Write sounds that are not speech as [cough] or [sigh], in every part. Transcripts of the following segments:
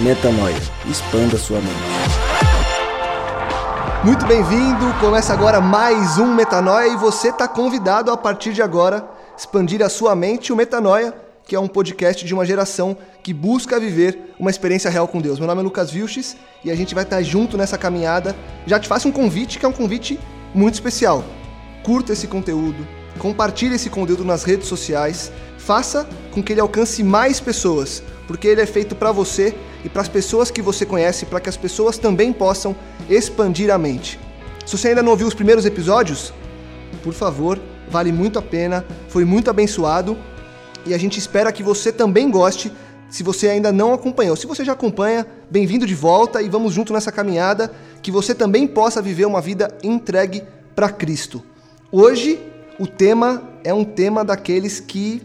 Metanoia. Expanda sua mente. Muito bem-vindo! Começa agora mais um Metanoia e você está convidado a partir de agora expandir a sua mente. O Metanoia, que é um podcast de uma geração que busca viver uma experiência real com Deus. Meu nome é Lucas Vilches e a gente vai estar junto nessa caminhada. Já te faço um convite, que é um convite muito especial. Curta esse conteúdo, compartilhe esse conteúdo nas redes sociais, faça com que ele alcance mais pessoas, porque ele é feito para você e para as pessoas que você conhece, para que as pessoas também possam expandir a mente. Se você ainda não ouviu os primeiros episódios, por favor, vale muito a pena, foi muito abençoado e a gente espera que você também goste. Se você ainda não acompanhou, se você já acompanha, bem-vindo de volta e vamos junto nessa caminhada que você também possa viver uma vida entregue para Cristo. Hoje o tema é um tema daqueles que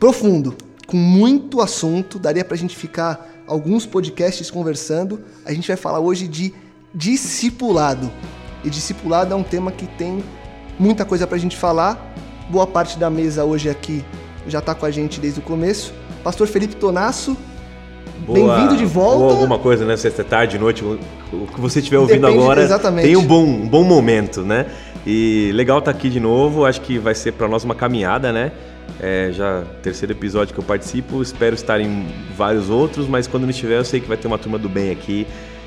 profundo, com muito assunto, daria para a gente ficar alguns podcasts conversando. A gente vai falar hoje de discipulado. E discipulado é um tema que tem muita coisa para a gente falar. Boa parte da mesa hoje aqui já está com a gente desde o começo. Pastor Felipe Tonasso, bem-vindo de volta. Ou alguma coisa, né? Sexta tarde, noite, o que você estiver ouvindo Depende, agora, exatamente. tem um bom, um bom momento, né? E legal estar aqui de novo. Acho que vai ser para nós uma caminhada, né? É já terceiro episódio que eu participo. Espero estar em vários outros, mas quando não estiver, eu sei que vai ter uma turma do bem aqui.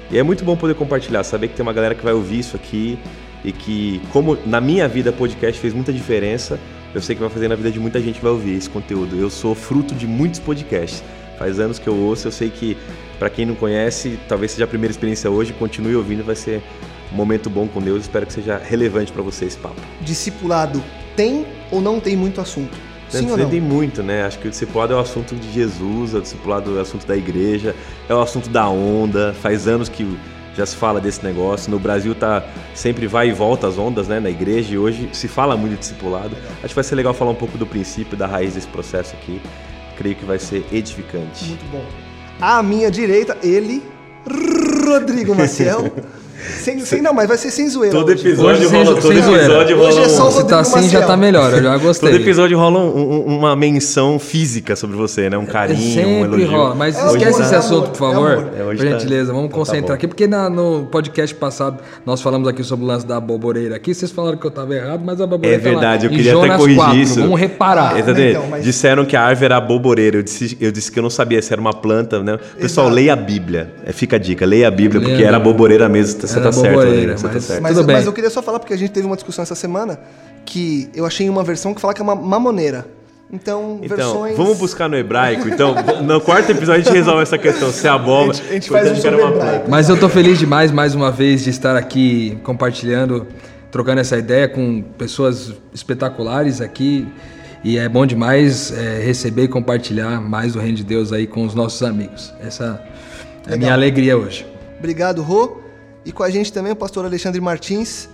E é muito bom poder compartilhar, saber que tem uma galera que vai ouvir isso aqui e que, como na minha vida podcast fez muita diferença, eu sei que vai fazer na vida de muita gente que vai ouvir esse conteúdo. Eu sou fruto de muitos podcasts. Faz anos que eu ouço, eu sei que para quem não conhece, talvez seja a primeira experiência hoje, continue ouvindo, vai ser um momento bom com Deus. Espero que seja relevante para você esse papo. Discipulado tem ou não tem muito assunto? Sim não? Tem muito, né? Acho que o discipulado é o assunto de Jesus, o discipulado é o assunto da igreja, é o assunto da onda. Faz anos que já se fala desse negócio. No Brasil tá sempre vai e volta as ondas, né, na igreja e hoje se fala muito de discipulado. Acho que vai ser legal falar um pouco do princípio, da raiz desse processo aqui. Creio que vai ser edificante. Muito bom. À minha direita, ele, Rodrigo Maciel. [laughs] sem, sem, não, mas vai ser sem zoeira. Todo episódio Hoje sem- rola, todo sem episódio rola. Hoje é só um- Se tá assim, já Maciel. tá melhor. Eu já gostei. Todo episódio rola um- um- uma menção física sobre você, né? Um carinho, um Sempre elogio. rola. Mas É esquece amor, esse é assunto, por favor. é amor. É, hoje por tá- gentileza, vamos então tá concentrar bom. aqui. Porque na- no podcast passado nós falamos aqui sobre o lance da boboreira aqui. Vocês falaram que eu tava errado, mas a boboreira É verdade, eu tá lá. Em queria até corrigir 4, isso. Vamos reparar. Exatamente. então, mas- Disseram que a árvore era boboreira. Eu disse, eu disse que eu não sabia se era uma planta, né? Pessoal, Exato. leia a Bíblia. É, fica a dica, leia a Bíblia, porque era boboreira mesmo. Você tá certo, boboreira, Rodrigo, você tá mas- certo. Mas, Tudo bem. mas eu queria só falar, porque a gente teve uma discussão essa semana, que eu achei uma versão que fala que é uma mamoneira. Então, Então, versões... vamos buscar no hebraico. Então, [laughs] no quarto episódio a gente resolve essa questão. Se é abóbora. A gente- a gente faz um sobre hebraico. Mas eu tô feliz demais, mais uma vez, de estar aqui compartilhando, trocando essa ideia com pessoas espetaculares aqui. E é bom demais é, receber e compartilhar mais do Reino de Deus aí com os nossos amigos. Essa é a minha alegria hoje. Obrigado, Rô. E com a gente também o pastor Alexandre Martins,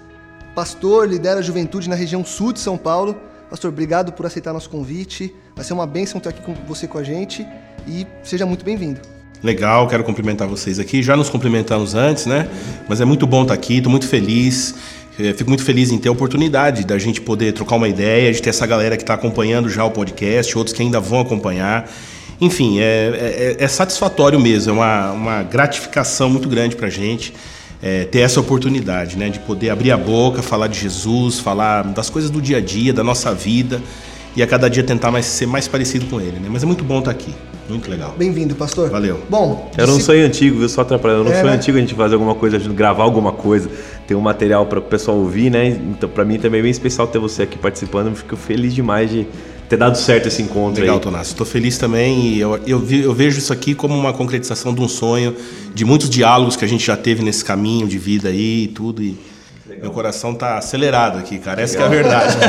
pastor, lidera a juventude na região sul de São Paulo. Pastor, obrigado por aceitar nosso convite. Vai ser uma bênção ter aqui com você com a gente e seja muito bem-vindo. Legal, quero cumprimentar vocês aqui. Já nos cumprimentamos antes, né? Mas é muito bom estar aqui, estou muito feliz. Eh, Fico muito feliz em ter a oportunidade da gente poder trocar uma ideia, de ter essa galera que está acompanhando já o podcast, outros que ainda vão acompanhar. Enfim, é, é- é satisfatório mesmo, é uma, uma gratificação muito grande para a gente eh, ter essa oportunidade, né? De poder abrir a boca, falar de Jesus, falar das coisas do dia a dia, da nossa vida. e a cada dia tentar mais, ser mais parecido com ele, né? Mas é muito bom estar aqui. Muito legal. Bem-vindo, pastor. Valeu. Bom, Era um disci- sonho antigo, viu? Só atrapalhando. Era um É, sonho né? antigo a gente fazer alguma coisa, junto, gravar alguma coisa, ter um material para o pessoal ouvir, né? Então, para mim também é bem especial ter você aqui participando. Eu fico feliz demais de ter dado certo esse encontro Legal, aí. Tonassi. Estou feliz também e eu, eu, eu vejo isso aqui como uma concretização de um sonho, de muitos diálogos que a gente já teve nesse caminho de vida aí e tudo. E meu coração tá acelerado aqui, cara. Essa que é a verdade. [laughs]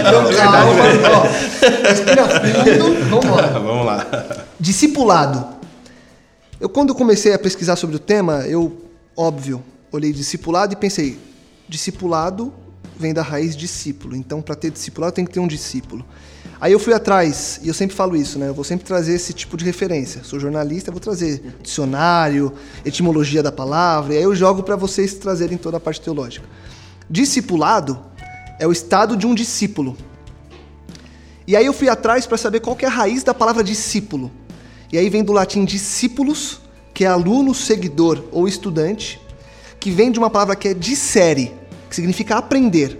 Então, calma, ó. Respira fundo, vambora. Vamos lá. Discipulado. Eu quando comecei a pesquisar sobre o tema, eu, óbvio, olhei discipulado e pensei, discipulado vem da raiz discípulo. Então, para ter discipulado tem que ter um discípulo. Aí eu fui atrás, e eu sempre falo isso, né? Eu vou sempre trazer esse tipo de referência. Sou jornalista, vou trazer dicionário, etimologia da palavra, e aí eu jogo para vocês trazerem toda a parte teológica. Discipulado é o estado de um discípulo. E aí eu fui atrás para saber qual é a raiz da palavra discípulo. E aí vem do latim discípulos, que é aluno, seguidor ou estudante, que vem de uma palavra que é dissere, que significa aprender.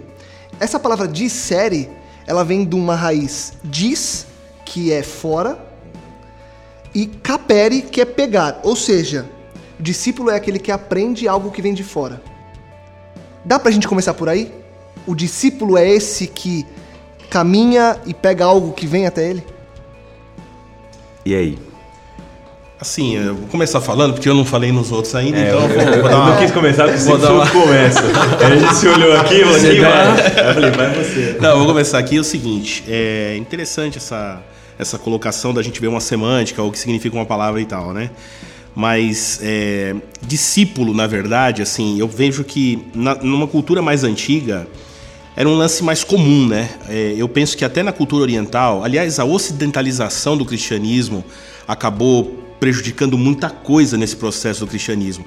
Essa palavra dissere, ela vem de uma raiz dis, que é fora, e capere, que é pegar. Ou seja, o discípulo é aquele que aprende algo que vem de fora. Dá pra gente começar por aí? O discípulo é esse que caminha e pega algo que vem até ele? E aí? Assim, eu vou começar falando, porque eu não falei nos outros ainda, É, então eu vou, vou Eu dar não uma... quis começar porque Vou sempre dar uma- eu começa. [laughs] A gente se olhou aqui e Você dá- vai? Eu falei, vai você. Não, eu vou começar aqui. É o seguinte, é interessante essa, essa colocação da gente ver uma semântica, o que significa uma palavra e tal, né? Mas é, discípulo, na verdade, assim, eu vejo que na- numa cultura mais antiga era um lance mais comum, né? É, eu penso que até na cultura oriental, aliás, a ocidentalização do cristianismo acabou prejudicando muita coisa nesse processo do cristianismo.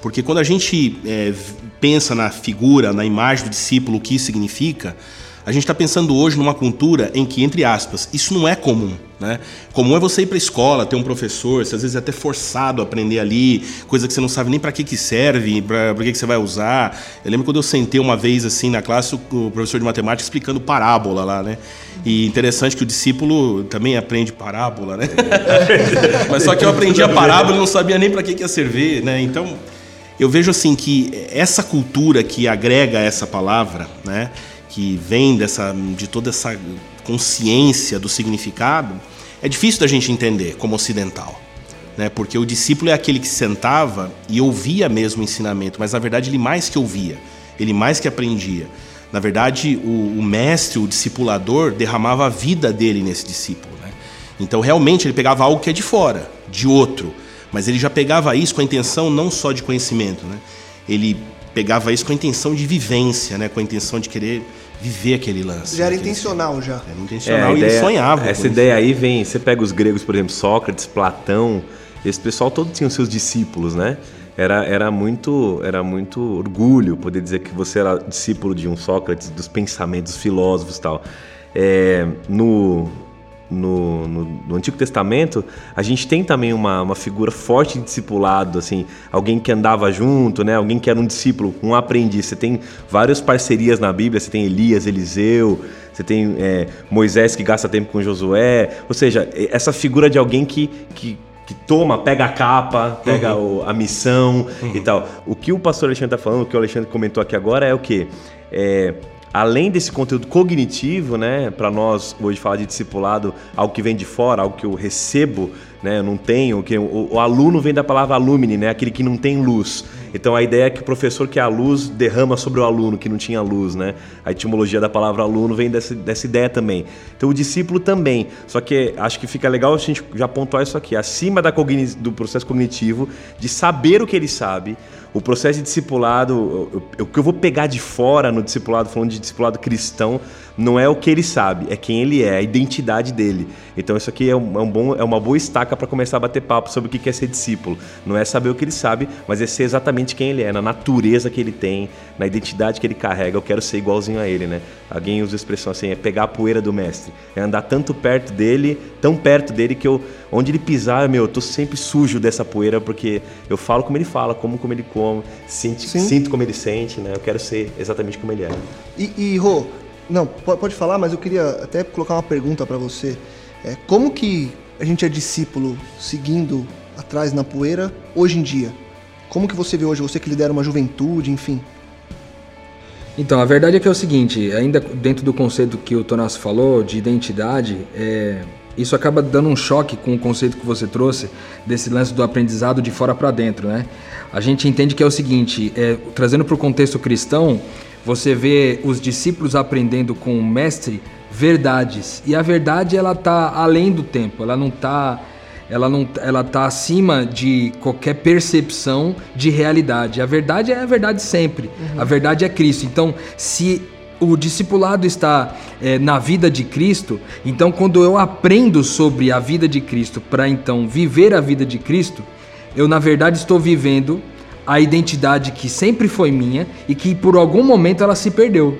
Porque quando a gente é, pensa na figura, na imagem do discípulo, o que isso significa, a gente está pensando hoje numa cultura em que, entre aspas, isso não é comum. Né? Comum é você ir para a escola, ter um professor, às vezes é até forçado a aprender ali, coisa que você não sabe nem para que, que serve, para que, que você vai usar. Eu lembro quando eu sentei uma vez assim na classe, o o professor de matemática explicando parábola lá, né? E interessante que o discípulo também aprende parábola, né? [laughs] Mas só que eu aprendi a parábola e não sabia nem para que, que ia servir, né? Então, eu vejo assim que essa cultura que agrega essa palavra, né, que vem dessa de toda essa consciência do significado, é difícil da gente entender como ocidental, né? Porque o discípulo é aquele que sentava e ouvia mesmo o ensinamento, mas na verdade ele mais que ouvia, ele mais que aprendia. Na verdade, o, o mestre, o discipulador, derramava a vida dele nesse discípulo, né? Então, realmente, ele pegava algo que é de fora, de outro, mas ele já pegava isso com a intenção não só de conhecimento, né? Ele pegava isso com a intenção de vivência, né? Com a intenção de querer viver aquele lance. Já era intencional já. Era É, intencional a e ele sonhava. Essa com isso. ideia aí vem, você pega os gregos, por exemplo, Sócrates, Platão, esse pessoal todos tinham seus discípulos, né? Era, era, muito, era muito orgulho poder dizer que você era discípulo de um Sócrates, dos pensamentos, dos filósofos e tal. É, no, no, no, no Antigo Testamento, a gente tem também uma, uma figura forte de discipulado, assim, alguém que andava junto, né? Alguém que era um discípulo, um aprendiz. Você tem várias parcerias na Bíblia, você tem Elias, Eliseu, você tem é, Moisés que gasta tempo com Josué. Ou seja, essa figura de alguém que, que, que toma, pega a capa, pega o- a missão e tal. O que o pastor Alexandre está falando, o que o Alexandre comentou aqui agora é o quê? É, além desse conteúdo cognitivo, né, para nós hoje falar de discipulado, algo que vem de fora, algo que eu recebo, né, eu não tenho, que o, o aluno vem da palavra alumine, né, aquele que não tem luz. Então a ideia é que o professor que é a luz derrama sobre o aluno que não tinha luz, né? A etimologia da palavra aluno vem dessa, dessa ideia também. Então o discípulo também. Só que acho que fica legal a gente já pontuar isso aqui, acima da do processo cognitivo, de saber o que ele sabe, o processo de discipulado, o- que eu vou pegar de fora no discipulado, falando de discipulado cristão, não é o que ele sabe, é quem ele é, a identidade dele. Então isso aqui é, um, é um bom, é uma boa estaca para começar a bater papo sobre o que é ser discípulo. Não é saber o que ele sabe, mas é ser exatamente quem ele é, na natureza que ele tem, na identidade que ele carrega. Eu quero ser igualzinho a ele, né? Alguém usa a expressão assim, é pegar a poeira do mestre, é andar tanto perto dele, tão perto dele que eu, onde ele pisar, meu, eu tô sempre sujo dessa poeira porque eu falo como ele fala, como como ele come, sinto, sinto como ele sente, né? Eu quero ser exatamente como ele é. E, e Rô, Não, pode, falar, mas eu queria até colocar uma pergunta para você. É, como que a gente é discípulo seguindo atrás na poeira hoje em dia? Como que você vê hoje, você que lidera uma juventude, enfim? Então, a verdade é que é o seguinte, ainda dentro do conceito que o Tonas falou, de identidade, é, isso acaba dando um choque com o conceito que você trouxe, desse lance do aprendizado de fora para dentro, né? A gente entende que é o seguinte, é, trazendo para o contexto cristão, você vê os discípulos aprendendo com o mestre verdades, e a verdade ela tá além do tempo, ela não tá ela não ela tá acima de qualquer percepção de realidade. A verdade é a verdade sempre. Uhum. A verdade é Cristo. Então, se o discipulado está é, na vida de Cristo, então quando eu aprendo sobre a vida de Cristo para então viver a vida de Cristo, eu na verdade estou vivendo a identidade que sempre foi minha e que por algum momento ela se perdeu.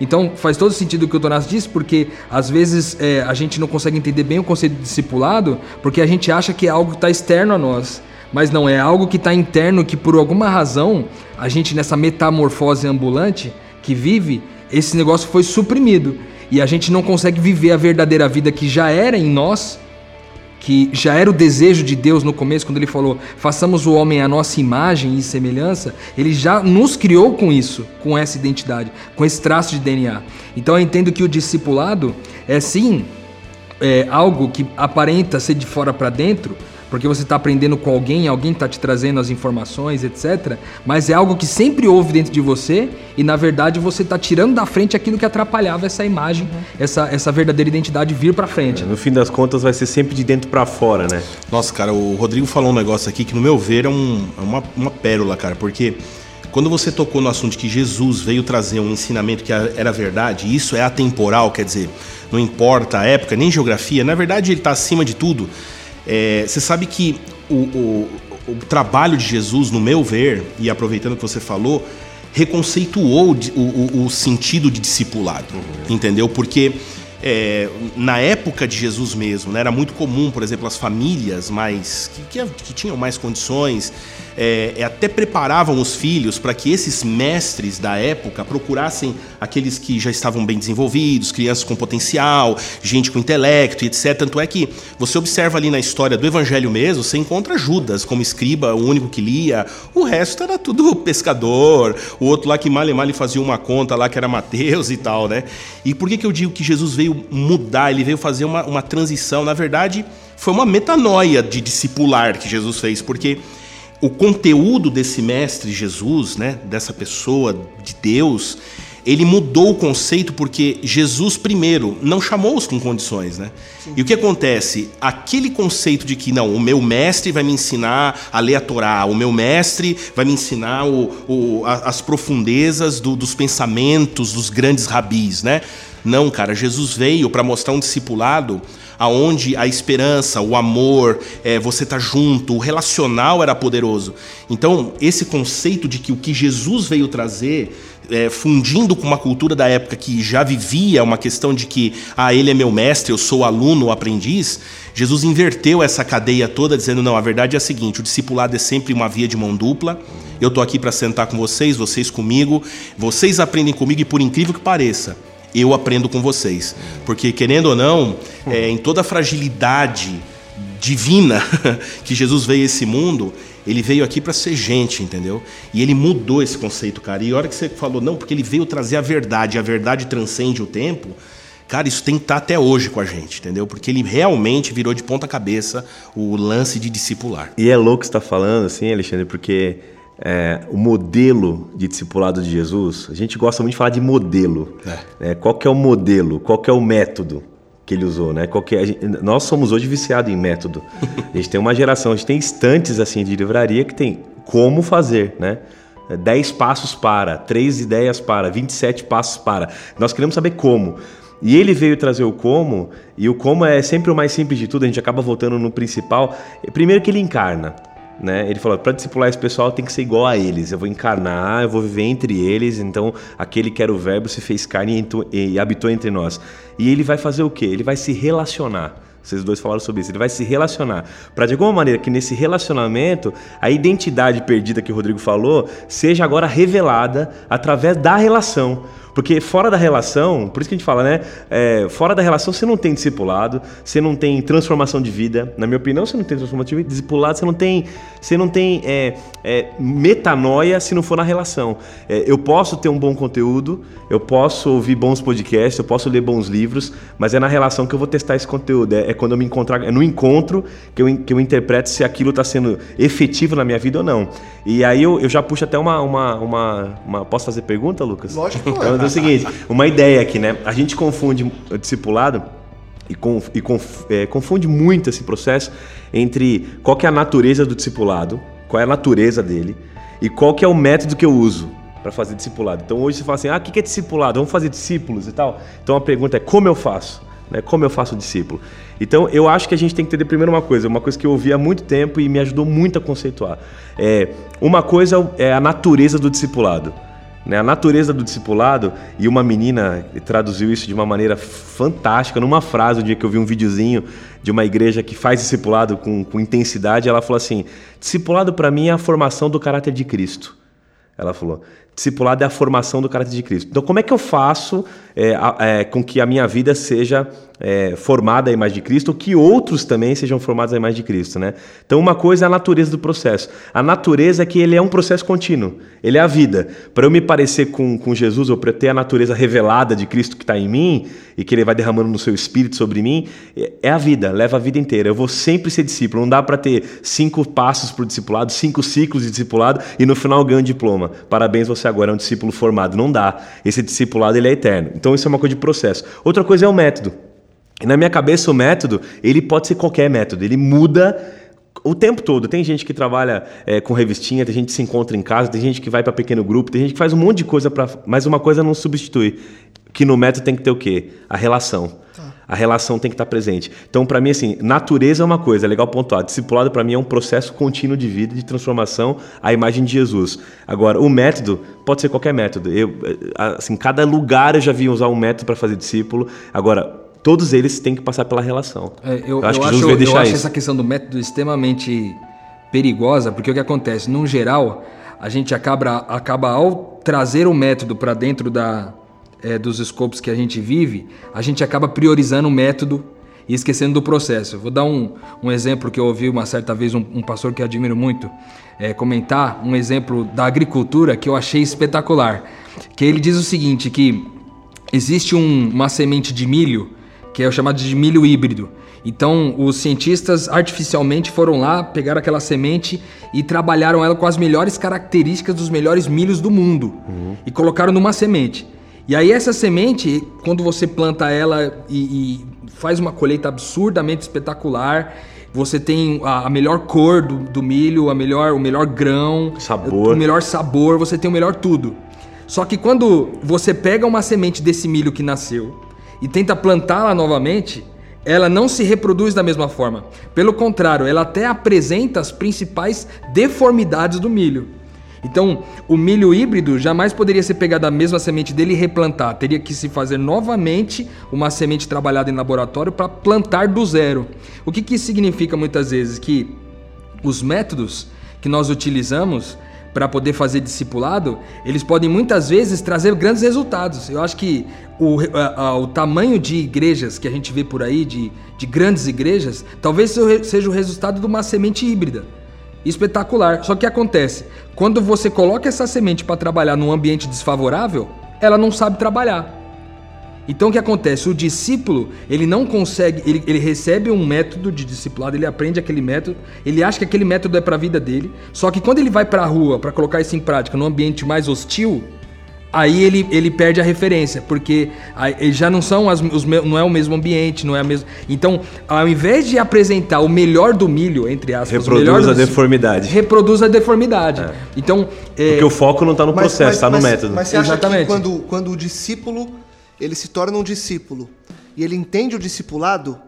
Então faz todo sentido o que o Tonás disse, porque às vezes é, a gente não consegue entender bem o conceito de discipulado, porque a gente acha que é algo que está externo a nós. Mas não, é algo que está interno, que por alguma razão, a gente nessa metamorfose ambulante que vive, esse negócio foi suprimido. E a gente não consegue viver a verdadeira vida que já era em nós, que já era o desejo de Deus no começo, quando ele falou: façamos o homem à nossa imagem e semelhança, ele já nos criou com isso, com essa identidade, com esse traço de DNA. Então eu entendo que o discipulado é sim é, algo que aparenta ser de fora para dentro, porque você está aprendendo com alguém, alguém está te trazendo as informações, etc. Mas é algo que sempre houve dentro de você e na verdade você está tirando da frente aquilo que atrapalhava essa imagem, uhum. essa, essa verdadeira identidade vir para frente. É, no fim das contas vai ser sempre de dentro para fora, né? Nossa, cara, o Rodrigo falou um negócio aqui que no meu ver é, um, é uma, uma pérola, cara, porque quando você tocou no assunto que Jesus veio trazer um ensinamento que era verdade, isso é atemporal, quer dizer, não importa a época, nem geografia, na verdade ele está acima de tudo. É, você sabe que o, o, o, trabalho de Jesus, no meu ver, e aproveitando o que você falou, reconceituou o, o sentido de discipulado, uhum. entendeu? Porque é, na época de Jesus mesmo, né, era muito comum, por exemplo, as famílias mais que, que, que tinham mais condições é, é, até preparavam os filhos para que esses mestres da época procurassem aqueles que já estavam bem desenvolvidos, crianças com potencial, gente com intelecto e etc. Tanto é que você observa ali na história do Evangelho mesmo, você encontra Judas como escriba, o único que lia, o resto era tudo [laughs] pescador, o outro lá que mal e mal fazia uma conta lá que era Mateus e tal, né? E por que, que eu digo que Jesus veio mudar, ele veio fazer uma, uma transição? Na verdade, foi uma metanoia de discipular que Jesus fez, porque o conteúdo desse mestre Jesus, né, dessa pessoa de Deus, ele mudou o conceito porque Jesus primeiro não chamou-os com condições, né? E o que acontece? Aquele conceito de que não, o meu mestre vai me ensinar a ler a Torá, o meu mestre vai me ensinar o, o, as profundezas do, dos pensamentos dos grandes rabis, né? Não, cara, Jesus veio para mostrar um discipulado aonde a esperança, o amor, é, você tá junto, o relacional era poderoso. Então, esse conceito de que o que Jesus veio trazer é, fundindo com uma cultura da época que já vivia uma questão de que ah, ele é meu mestre, eu sou aluno, aprendiz, Jesus inverteu essa cadeia toda, dizendo: não, a verdade é a seguinte: o discipulado é sempre uma via de mão dupla. Eu estou aqui para sentar com vocês, vocês comigo, vocês aprendem comigo e, por incrível que pareça, eu aprendo com vocês. Porque, querendo ou não, é, em toda a fragilidade divina [laughs] que Jesus veio a esse mundo, ele veio aqui para ser gente, entendeu? E ele mudou esse conceito, cara. E a hora que você falou, não, porque ele veio trazer a verdade, a verdade transcende o tempo. Cara, isso tem que estar tá até hoje com a gente, entendeu? Porque ele realmente virou de ponta cabeça o lance de discipular. E é louco você estar tá falando assim, Alexandre, porque é, o modelo de discipulado de Jesus, a gente gosta muito de falar de modelo. É. É, qual que é o modelo? Qual que é o método que ele usou, né? Qual que é, gente, nós somos hoje viciados em método. [laughs] A gente tem uma geração, a gente tem estantes assim de livraria que tem como fazer, né? 10 passos para, 3 ideias para, 27 passos para. Nós queremos saber como. E ele veio trazer o como, e o como é sempre o mais simples de tudo, a gente acaba voltando no principal. Primeiro que ele encarna. Né? Ele falou: para discipular esse pessoal tem que ser igual a eles. Eu vou encarnar, eu vou viver entre eles. Então, aquele que era o Verbo se fez carne e, e habitou entre nós. E ele vai fazer o quê? Ele vai se relacionar. Vocês dois falaram sobre isso. Ele vai se relacionar. Para de alguma maneira que nesse relacionamento, a identidade perdida que o Rodrigo falou seja agora revelada através da relação. Porque fora da relação, por isso que a gente fala, né? É, fora da relação você não tem discipulado, você não tem transformação de vida. Na minha opinião, você não tem transformação de vida. Discipulado, você não tem, você não tem é, é, metanoia se não for na relação. É, eu posso ter um bom conteúdo, eu posso ouvir bons podcasts, eu posso ler bons livros, mas é na relação que eu vou testar esse conteúdo. É, é quando eu me encontrar, é no encontro que eu, que eu interpreto se aquilo está sendo efetivo na minha vida ou não. E aí eu, eu já puxo até uma, uma, uma, uma, Posso fazer pergunta, Lucas? Lógico. Então é o seguinte, uma ideia aqui, né? A gente confunde o discipulado e, conf, e conf, é, confunde muito esse processo entre qual que é a natureza do discipulado, qual é a natureza dele e qual que é o método que eu uso para fazer discipulado. Então hoje você fala assim, ah, o que é discipulado? Vamos fazer discípulos e tal. Então a pergunta é como eu faço? Né? Como eu faço discípulo? Então eu acho que a gente tem que entender primeiro uma coisa, uma coisa que eu ouvi há muito tempo e me ajudou muito a conceituar. É, uma coisa é a natureza do discipulado. Né? A natureza do discipulado, e uma menina traduziu isso de uma maneira fantástica, numa frase, um dia que eu vi um videozinho de uma igreja que faz discipulado com, com intensidade, ela falou assim: discipulado para mim é a formação do caráter de Cristo. Ela falou: discipulado é a formação do caráter de Cristo. Então, como é que eu faço é, é, com que a minha vida seja é, formada à imagem de Cristo, ou que outros também sejam formados à imagem de Cristo, né? Então, uma coisa é a natureza do processo. A natureza é que ele é um processo contínuo, ele é a vida. Para eu me parecer com, com Jesus, ou para ter a natureza revelada de Cristo que está em mim, e que ele vai derramando no seu espírito sobre mim, é, é a vida, leva a vida inteira. Eu vou sempre ser discípulo. Não dá para ter cinco passos para o discipulado, cinco ciclos de discipulado, e no final ganhar um diploma. Parabéns, você agora é um discípulo formado. Não dá. Esse discipulado ele é eterno. Então, isso é uma coisa de processo. Outra coisa é o método. E na minha cabeça, o método, ele pode ser qualquer método, ele muda o tempo todo. Tem gente que trabalha é, com revistinha, tem gente que se encontra em casa, tem gente que vai para pequeno grupo, tem gente que faz um monte de coisa para. Mas uma coisa não substitui. Que no método tem que ter o quê? A relação. Tá. A relação tem que estar presente. Então, para mim, assim, natureza é uma coisa, é legal pontuar. Discipulado, para mim, é um processo contínuo de vida, de transformação à imagem de Jesus. Agora, o método pode ser qualquer método. Eu, assim, cada lugar eu já vi usar um método para fazer discípulo. Agora, todos eles têm que passar pela relação. É, eu, eu, acho eu que Jesus acho, deixar eu acho essa questão do método extremamente perigosa, porque o que acontece? No geral, a gente acaba, acaba ao trazer o método para dentro da, é, dos escopos que a gente vive, a gente acaba priorizando o método e esquecendo do processo. vou dar um, um exemplo que eu ouvi uma certa vez um, um pastor que eu admiro muito é, comentar, um exemplo da agricultura que eu achei espetacular. Que ele diz o seguinte, que existe um, uma semente de milho que é o chamado de milho híbrido. Então, os cientistas artificialmente foram lá, pegaram aquela semente e trabalharam ela com as melhores características dos melhores milhos do mundo uhum. e colocaram numa semente. E aí, essa semente, quando você planta ela e, e faz uma colheita absurdamente espetacular, você tem a, melhor cor do, do, milho, a melhor, o melhor grão, sabor. o melhor sabor, você tem o melhor tudo. Só que quando você pega uma semente desse milho que nasceu, e tenta plantá-la novamente, ela não se reproduz da mesma forma. Pelo contrário, ela até apresenta as principais deformidades do milho. Então, o milho híbrido jamais poderia ser pegado da mesma semente dele e replantar. Teria que se fazer novamente uma semente trabalhada em laboratório para plantar do zero. O que, que significa muitas vezes? Que os métodos que nós utilizamos para poder fazer discipulado, eles podem muitas vezes trazer grandes resultados. Eu acho que o, a, a, o tamanho de igrejas que a gente vê por aí, de, de grandes igrejas, talvez seja o resultado de uma semente híbrida. Espetacular. Só que acontece, quando você coloca essa semente para trabalhar num ambiente desfavorável, ela não sabe trabalhar. Então o que acontece? O discípulo, ele não consegue, ele, ele recebe um método de discipulado, ele aprende aquele método, ele acha que aquele método é para a vida dele, só que quando ele vai para a rua para colocar isso em prática num ambiente mais hostil, aí ele, ele perde a referência, porque aí, já não são as, os, não é o mesmo ambiente, não é a mesma. Então, ao invés de apresentar o melhor do milho, entre aspas, reproduz a deformidade. Reproduz a deformidade. É. Então, é... porque o foco não está no processo, está no método. Mas você acha Exatamente. que quando, quando o discípulo ele se torna um discípulo e ele entende o discipulado,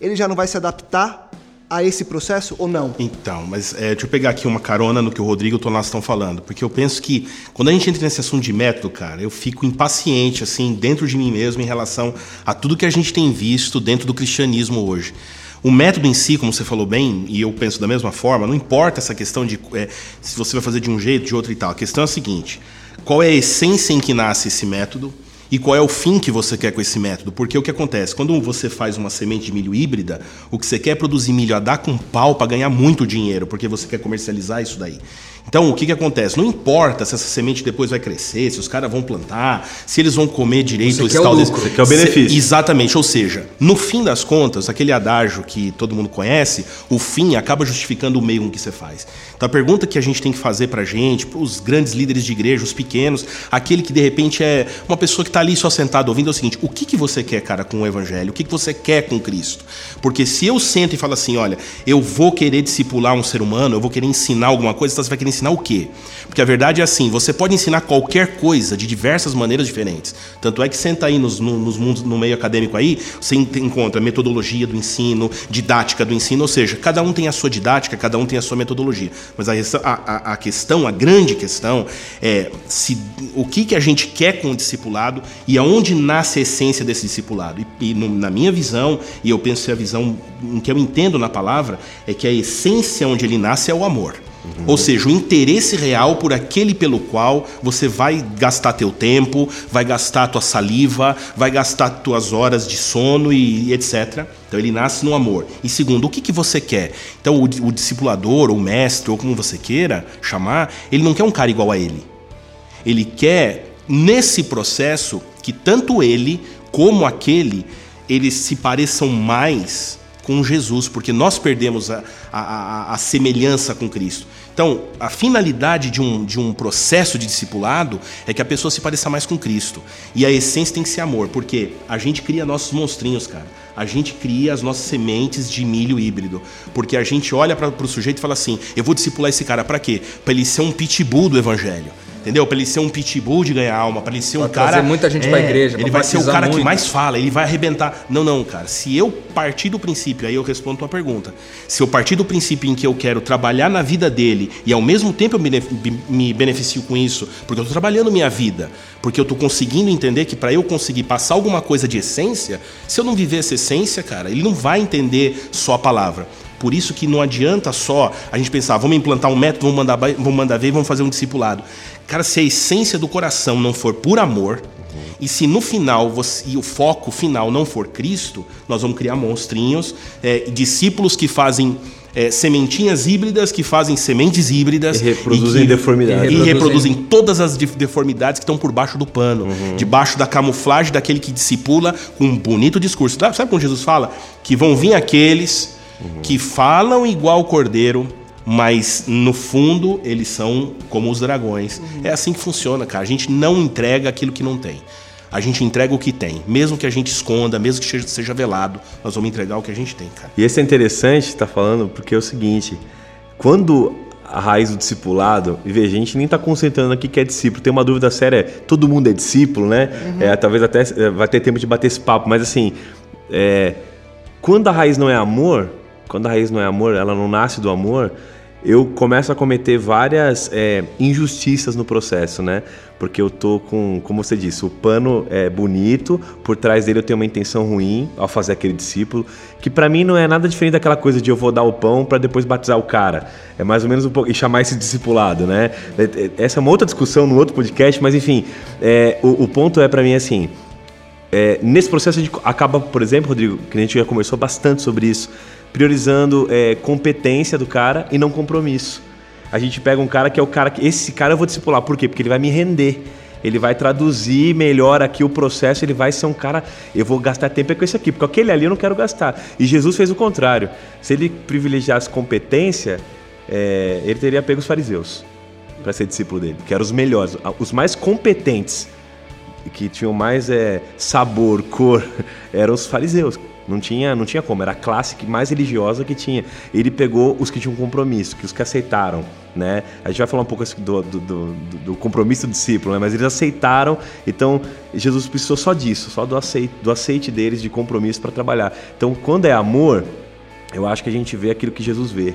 ele já não vai se adaptar a esse processo ou não? Então, mas é, deixa eu pegar aqui uma carona no que o Rodrigo e o Tonás estão falando, porque eu penso que quando a gente entra nesse assunto de método, cara, eu fico impaciente, assim, dentro de mim mesmo em relação a tudo que a gente tem visto dentro do cristianismo hoje. O método em si, como você falou bem, e eu penso da mesma forma, não importa essa questão de é, se você vai fazer de um jeito, de outro e tal. A questão é a seguinte: qual é a essência em que nasce esse método? E qual é o fim que você quer com esse método. Porque o que acontece? Quando você faz uma semente de milho híbrida, o que você quer é produzir milho a dar com pau para ganhar muito dinheiro, porque você quer comercializar isso daí. Então, o que, que acontece? Não importa se essa semente depois vai crescer, se os caras vão plantar, se eles vão comer direito Você quer o lucro, você quer o benefício. Exatamente. Ou seja, no fim das contas, aquele adágio que todo mundo conhece, o fim acaba justificando o meio com que você faz. Então, a pergunta que a gente tem que fazer pra gente, pros grandes líderes de igreja, os pequenos, aquele que de repente é uma pessoa que tá ali só sentado ouvindo, é o seguinte: o que, que você quer, cara, com o evangelho? O que, que você quer com Cristo? Porque se eu sento e falo assim, olha, eu vou querer discipular um ser humano, eu vou querer ensinar alguma coisa, então você vai querer ensinar o quê? Porque a verdade é assim, você pode ensinar qualquer coisa de diversas maneiras diferentes. Tanto é que senta aí nos, no- nos mundos, no meio acadêmico aí, você en- encontra metodologia do ensino, didática do ensino, ou seja, cada um tem a sua didática, cada um tem a sua metodologia. Mas a- a- a questão, a grande questão é se, o que, que a gente quer com o discipulado e aonde nasce a essência desse discipulado. E, e no- na minha visão, e eu penso que a visão em que eu entendo na palavra, é que a essência onde ele nasce é o amor. Ou seja, o interesse real por aquele pelo qual você vai gastar teu tempo, vai gastar tua saliva, vai gastar tuas horas de sono e etc. Então ele nasce no amor. E segundo, o que, que você quer? Então o, o discipulador, ou mestre, ou como você queira chamar, ele não quer um cara igual a ele. Ele quer, nesse processo, que tanto ele como aquele, eles se pareçam mais com Jesus, porque nós perdemos a, a, a- a semelhança com Cristo. Então, a finalidade de um, de um processo de discipulado é que a pessoa se pareça mais com Cristo. E a essência tem que ser amor, porque a gente cria nossos monstrinhos, cara. A gente cria as nossas sementes de milho híbrido. Porque a gente olha para o sujeito e fala assim: eu vou discipular esse cara para quê? Para ele ser um pitbull do evangelho. Entendeu? Para ele ser um pitbull de ganhar alma, para ele ser um Pra cara. trazer muita gente pra igreja, Ele vai ser o cara que muito. mais fala, ele vai arrebentar. Não, não, cara. Se eu partir do princípio, aí eu respondo a tua pergunta. Se eu partir do princípio em que eu quero trabalhar na vida dele e ao mesmo tempo eu me beneficio com isso, porque eu estou trabalhando minha vida, porque eu estou conseguindo entender que para eu conseguir passar alguma coisa de essência, se eu não viver essa essência, cara, ele não vai entender só a palavra. Por isso que não adianta só a gente pensar, vamos implantar um método, vamos mandar, vamos mandar ver, vamos fazer um discipulado. Cara, se a essência do coração não for por amor, e se no final você, e o foco final não for Cristo, nós vamos criar monstrinhos, é, discípulos que fazem é, sementinhas híbridas, que fazem sementes híbridas. E reproduzem que- deformidades. E Reproduzem- reproduzem todas as deformidades que estão por baixo do pano, debaixo da camuflagem daquele que discipula com um bonito discurso. Sabe sabe quando Jesus fala? Que vão vir aqueles que falam igual o cordeiro, mas no fundo eles são como os dragões. É assim que funciona, cara. A gente não entrega aquilo que não tem. A gente entrega o que tem. Mesmo que a gente esconda, mesmo que seja- velado, nós vamos entregar o que a gente tem, cara. E esse é interessante estar falando porque é o seguinte: quando a raiz do discipulado, e veja, a gente nem está concentrando aqui que é discípulo, tem uma dúvida séria: é, todo mundo é discípulo, né? É, talvez até é, vai ter tempo de bater esse papo, mas assim, é, quando a raiz não é amor, quando a raiz não é amor, ela não nasce do amor, eu começo a cometer várias é, injustiças no processo, né? Porque eu tô com, como você disse, o pano é bonito, por trás dele eu tenho uma intenção ruim ao fazer aquele discípulo, que pra mim não é nada diferente daquela coisa de eu vou dar o pão pra depois batizar o cara. É mais ou menos um pouco, e chamar esse discipulado, né? É, é, Essa é uma outra discussão no outro podcast, mas enfim, é, o, o ponto é pra mim assim, é, nesse processo a gente acaba, por exemplo, Rodrigo, que a gente já conversou bastante sobre isso, priorizando é, competência do cara e não compromisso. A gente pega um cara que é o cara que. Esse cara eu vou discipular. Por quê? Porque ele vai me render. Ele vai traduzir melhor aqui o processo, ele vai ser um cara. Eu vou gastar tempo é com esse aqui, porque aquele ali eu não quero gastar. E Jesus fez o contrário. Se ele privilegiasse competência, é, ele teria pego os fariseus para ser discípulo dele, que eram os melhores, os mais competentes que tinham mais é, sabor, cor, [laughs] eram os fariseus. Não tinha, não tinha como, era a classe mais religiosa que tinha. Ele pegou os que tinham compromisso, que os que aceitaram, né? A gente vai falar um pouco assim do, do, do- do compromisso do discípulo, né? Mas eles aceitaram, então Jesus precisou só disso, só do aceite, do aceite deles de compromisso para trabalhar. Então, quando é amor, eu acho que a gente vê aquilo que Jesus vê.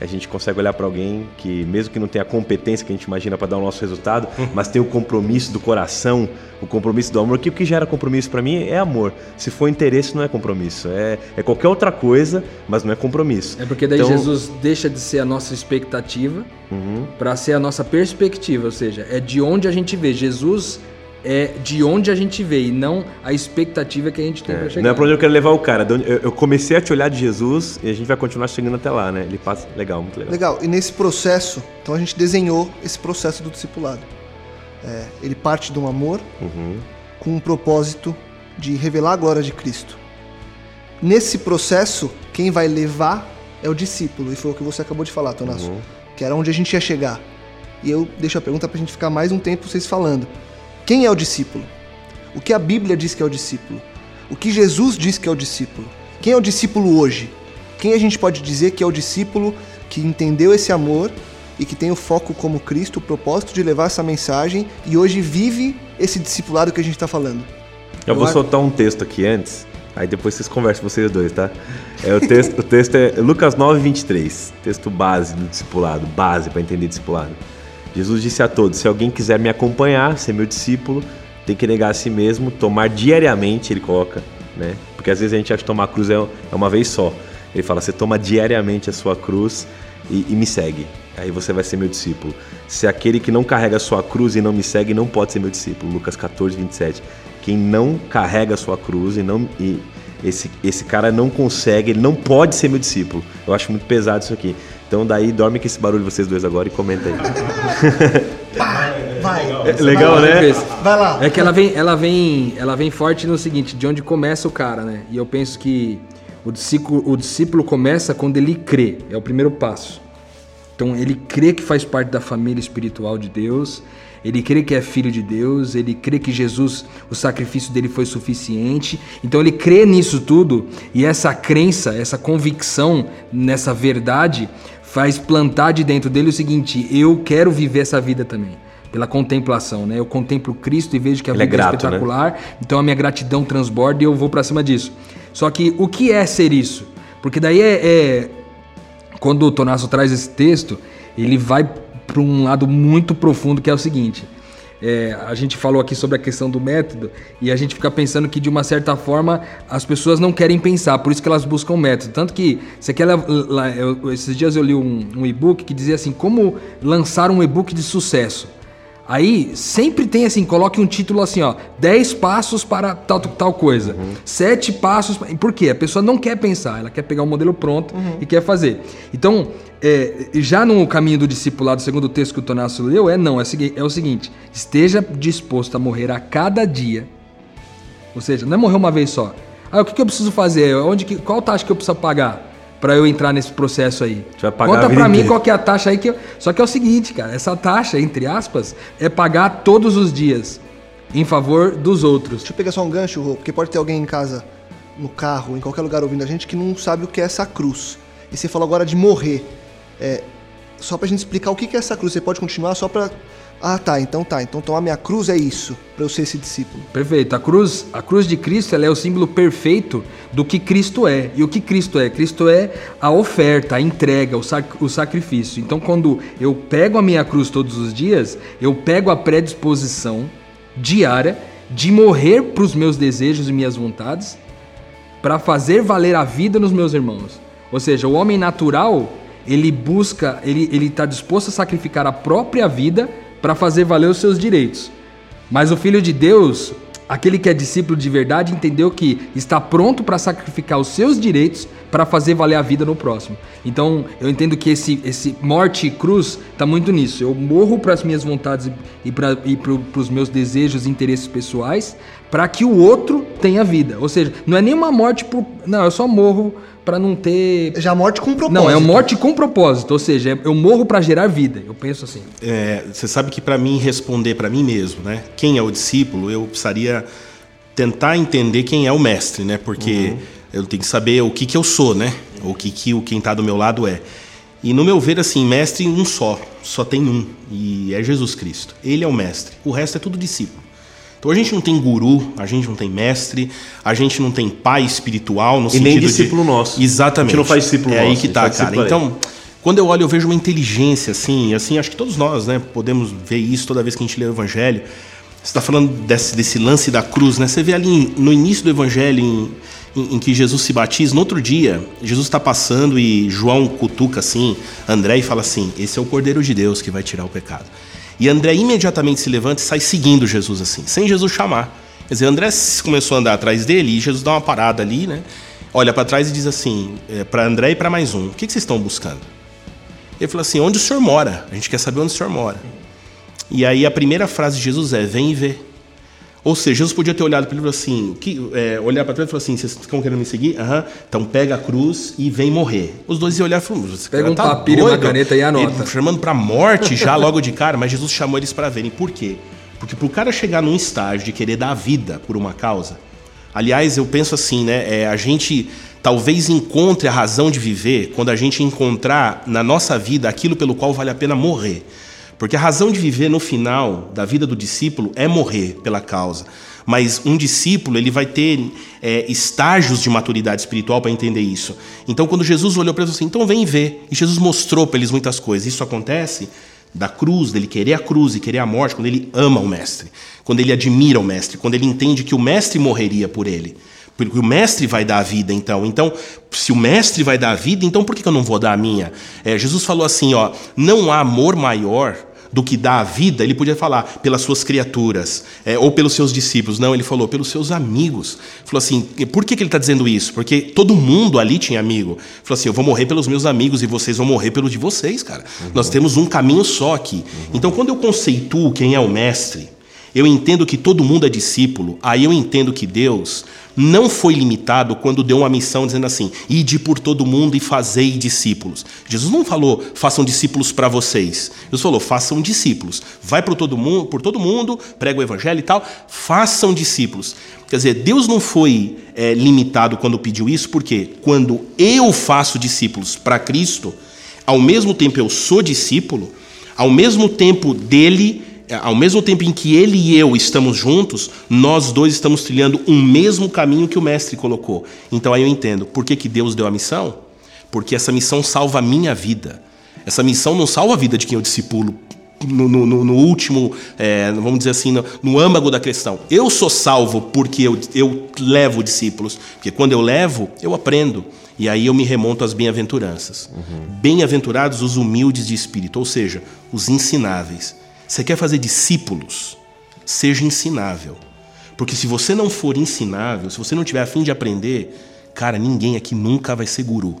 A gente consegue olhar para alguém que, mesmo que não tenha a competência que a gente imagina para dar o nosso resultado, mas tem o compromisso do coração, o compromisso do amor. Que o que gera compromisso para mim é amor. Se for interesse, não é compromisso. É, é qualquer outra coisa, mas não é compromisso. É porque daí Então, Jesus deixa de ser a nossa expectativa Uhum. para ser a nossa perspectiva, ou seja, é de onde a gente vê. Jesus é de onde a gente veio, e não a expectativa que a gente tem para chegar. Não é pra onde eu quero levar o cara. Eu eu comecei a te olhar de Jesus e a gente vai continuar chegando até lá, né? Ele passa. Legal, muito legal. Legal, e nesse processo, então a gente desenhou esse processo do discipulado. É, ele parte de um amor Uhum. com um propósito de revelar a glória de Cristo. Nesse processo, quem vai levar é o discípulo, e foi o que você acabou de falar, Tonasso, que era onde a gente ia chegar. E eu deixo a pergunta pra gente ficar mais um tempo vocês falando. Quem é o discípulo? O que a Bíblia diz que é o discípulo? O que Jesus diz que é o discípulo? Quem é o discípulo hoje? Quem a gente pode dizer que é o discípulo que entendeu esse amor e que tem o foco como Cristo, o propósito de levar essa mensagem e hoje vive esse discipulado que a gente está falando? Eu vou soltar um texto aqui antes, aí depois vocês conversam vocês dois, tá? É, o, texto, o texto é Lucas 9, 23. Texto base do discipulado, base para entender discipulado. Jesus disse a todos: Se alguém quiser me acompanhar, ser meu discípulo, tem que negar a si mesmo, tomar diariamente, ele coloca, né? Porque às vezes a gente acha que tomar cruz é é uma vez só. Ele fala: Você toma diariamente a sua cruz e, e me segue. Aí você vai ser meu discípulo. Se aquele que não carrega a sua cruz e não me segue, não pode ser meu discípulo. Lucas 14, 27. Quem não carrega a sua cruz e não. E esse, esse cara não consegue, ele não pode ser meu discípulo. Eu acho muito pesado isso aqui. Então daí dorme com esse barulho vocês dois agora e comenta aí. Vai, É legal, né? vai lá. É que ela vem, ela vem, ela vem forte no seguinte, de onde começa o cara, né? E eu penso que o discípulo, o discípulo começa quando ele crê, é o primeiro passo. Então ele crê que faz parte da família espiritual de Deus, ele crê que é filho de Deus, ele crê que Jesus, o sacrifício dele foi suficiente. Então ele crê nisso tudo e essa crença, essa convicção nessa verdade faz plantar de dentro dele o seguinte: eu quero viver essa vida também. Pela contemplação, né? Eu contemplo Cristo e vejo que a Ele é vida é, grato, né? espetacular, então a minha gratidão transborda e eu vou pra cima disso. Só que o que é ser isso? Porque daí é, é quando o Tonasso traz esse texto, ele vai para um lado muito profundo que é o seguinte. é, a gente falou aqui sobre a questão do método e a gente fica pensando que de uma certa forma as pessoas não querem pensar, por isso que elas buscam método. Tanto que você quer lá- esses dias eu li um, um e-book que dizia assim como lançar um e-book de sucesso. Aí sempre tem assim, coloque um título assim, ó, 10 passos para tal, tal coisa. Sete passos. pra- Por quê? A pessoa não quer pensar, ela quer pegar um modelo pronto e quer fazer. Então, é, já no caminho do discipulado, segundo o texto que o Tonasso leu, é não, é, o é o seguinte: esteja disposto a morrer a cada dia. Ou seja, não é morrer uma vez só. Ah, o que, que eu preciso fazer? Onde que, qual taxa que eu preciso pagar para eu entrar nesse processo aí? vai pagar Conta pra mim inteira. qual que é a taxa aí que eu... Só que é o seguinte, cara, essa taxa, entre aspas, é pagar todos os dias em favor dos outros. Deixa eu pegar só um gancho, Rô, porque pode ter alguém em casa, no carro, em qualquer lugar ouvindo a gente, que não sabe o que é essa cruz. E você falou agora de morrer. É, só pra gente explicar o que que é essa cruz, você pode continuar só pra. Ah, tá, então tá. Então tomar minha cruz é isso, pra eu ser esse discípulo. Perfeito. A cruz, a cruz de Cristo ela é o símbolo perfeito do que Cristo é. E o que Cristo é? Cristo é a oferta, a entrega, o, sac- o sacrifício. Então, quando eu pego a minha cruz todos os dias, eu pego a predisposição diária de morrer para os meus desejos e minhas vontades para fazer valer a vida nos meus irmãos. Ou seja, o homem natural, ele busca, ele ele está disposto a sacrificar a própria vida para fazer valer os seus direitos. Mas o filho de Deus, aquele que é discípulo de verdade, entendeu que está pronto para sacrificar os seus direitos para fazer valer a vida no próximo. Então, eu entendo que esse, esse morte e cruz está muito nisso. Eu morro para as minhas vontades e para e para os meus desejos e interesses pessoais para que o outro tenha vida. Ou seja, não é nenhuma morte por. Não, eu só morro para não ter. Já a morte com propósito. Não, é uma morte com propósito. Ou seja, eu morro para gerar vida. Eu penso assim. É, você sabe que para mim responder para mim mesmo, né? Quem é o discípulo, eu precisaria tentar entender quem é o mestre, né? Porque eu tenho que saber o que que eu sou, né? O que que o quem está do meu lado é. E no meu ver, assim, mestre um só, só tem um, e é Jesus Cristo. Ele é o mestre. O resto é tudo discípulo. Então a gente não tem guru, a gente não tem mestre, a gente não tem pai espiritual no E sentido nem de- discípulo nosso. Exatamente. A gente não faz discípulo É aí nosso, que a gente tá, cara. Então, quando eu olho, eu vejo uma inteligência, assim, e assim, acho que todos nós, né, podemos ver isso toda vez que a gente lê o Evangelho. Você está falando desse, desse lance da cruz, né? Você vê ali no início do Evangelho, em, em, em que Jesus se batiza. No outro dia, Jesus está passando e João cutuca assim, André, e fala assim: Esse é o Cordeiro de Deus que vai tirar o pecado. E André imediatamente se levanta e sai seguindo Jesus assim, sem Jesus chamar. Quer dizer, André começou a andar atrás dele e Jesus dá uma parada ali, né? Olha para trás e diz assim, é, para André e para mais um: O que, que vocês estão buscando? Ele falou assim: Onde o senhor mora? A gente quer saber onde o senhor mora. E aí a primeira frase de Jesus é: Vem e vê. Ou seja, Jesus podia ter olhado para ele e assim, que, é, olhar para trás e falar assim, vocês estão querendo me seguir? Aham. Então pega a cruz e vem morrer. Os dois iam olhar e falaram, Pega um tá papiro e uma caneta e anota. Ele, chamando para morte já logo de cara, mas Jesus chamou eles para verem. Por quê? Porque para o cara chegar num estágio de querer dar a vida por uma causa, aliás, eu penso assim, né? É, a gente talvez encontre a razão de viver quando a gente encontrar na nossa vida aquilo pelo qual vale a pena morrer. Porque a razão de viver no final da vida do discípulo é morrer pela causa. Mas um discípulo ele vai ter é, estágios de maturidade espiritual para entender isso. Então, quando Jesus olhou para eles assim, então vem ver. E Jesus mostrou para eles muitas coisas. Isso acontece da cruz, dele querer a cruz e querer a morte, quando ele ama o mestre, quando ele admira o mestre, quando ele entende que o mestre morreria por ele. Porque o mestre vai dar a vida, então. Então, se o mestre vai dar a vida, então por que eu não vou dar a minha? É, Jesus falou assim: ó, não há amor maior do que dá a vida. Ele podia falar pelas suas criaturas é, ou pelos seus discípulos. Não, ele falou pelos seus amigos. Falou assim: por que, que ele está dizendo isso? Porque todo mundo ali tinha amigo. Falou assim: eu vou morrer pelos meus amigos e vocês vão morrer pelos de vocês, cara. Uhum. Nós temos um caminho só aqui. Uhum. Então, quando eu conceituo quem é o mestre, eu entendo que todo mundo é discípulo, aí eu entendo que Deus não foi limitado quando deu uma missão dizendo assim: ide por todo mundo e fazei discípulos. Jesus não falou, façam discípulos para vocês. Jesus falou, façam discípulos. Vai por todo mundo, por todo mundo, prega o evangelho e tal, façam discípulos. Quer dizer, Deus não foi é, limitado quando pediu isso, porque quando eu faço discípulos para Cristo, ao mesmo tempo eu sou discípulo, ao mesmo tempo dele ao mesmo tempo em que ele e eu estamos juntos, nós dois estamos trilhando um mesmo caminho que o mestre colocou. Então aí eu entendo por que, que Deus deu a missão? Porque essa missão salva a minha vida. Essa missão não salva a vida de quem eu discipulo no, no, no último, é, vamos dizer assim, no, no, âmago da questão. Eu sou salvo porque eu, eu levo discípulos. Porque quando eu levo, eu aprendo. E aí eu me remonto às bem-aventuranças. Uhum. Bem-aventurados os humildes de espírito, ou seja, os ensináveis. Você quer fazer discípulos? Seja ensinável. Porque se você não for ensinável, se você não tiver a fim de aprender, cara, ninguém aqui nunca vai ser guru.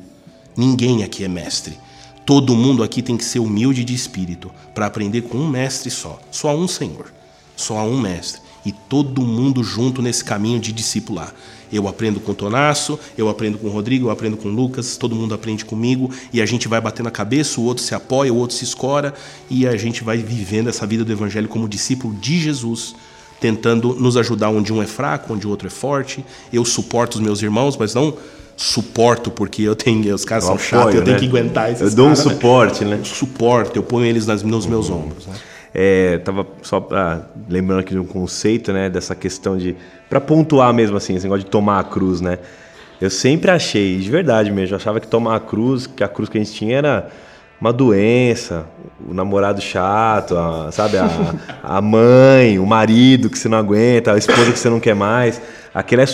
Ninguém aqui é mestre. Todo mundo aqui tem que ser humilde de espírito para aprender com um mestre só. Só um Senhor. Só um mestre. E todo mundo junto nesse caminho de discipular. Eu aprendo com o Tonasso, eu aprendo com o Rodrigo, eu aprendo com o Lucas, todo mundo aprende comigo e a gente vai batendo a cabeça, o outro se apoia, o outro se escora e a gente vai vivendo essa vida do Evangelho como discípulo de Jesus, tentando nos ajudar onde um é fraco, onde o outro é forte. Eu suporto os meus irmãos, mas não suporto porque eu tenho os caras eu são apoio, chatos, eu né? tenho que aguentar esses Eu dou um suporte, né? Suporto, eu ponho eles nas, nos meus ombros. Né? É, tava só ah, lembrando aqui de um conceito, né, dessa questão de para pontuar mesmo assim, esse negócio de tomar a cruz, né? Eu sempre achei, de verdade mesmo, eu achava que tomar a cruz, que a cruz que a gente tinha era uma doença, o namorado chato, a, sabe, a, a mãe, o marido que você não aguenta, a esposa que você não quer mais. Aquele é,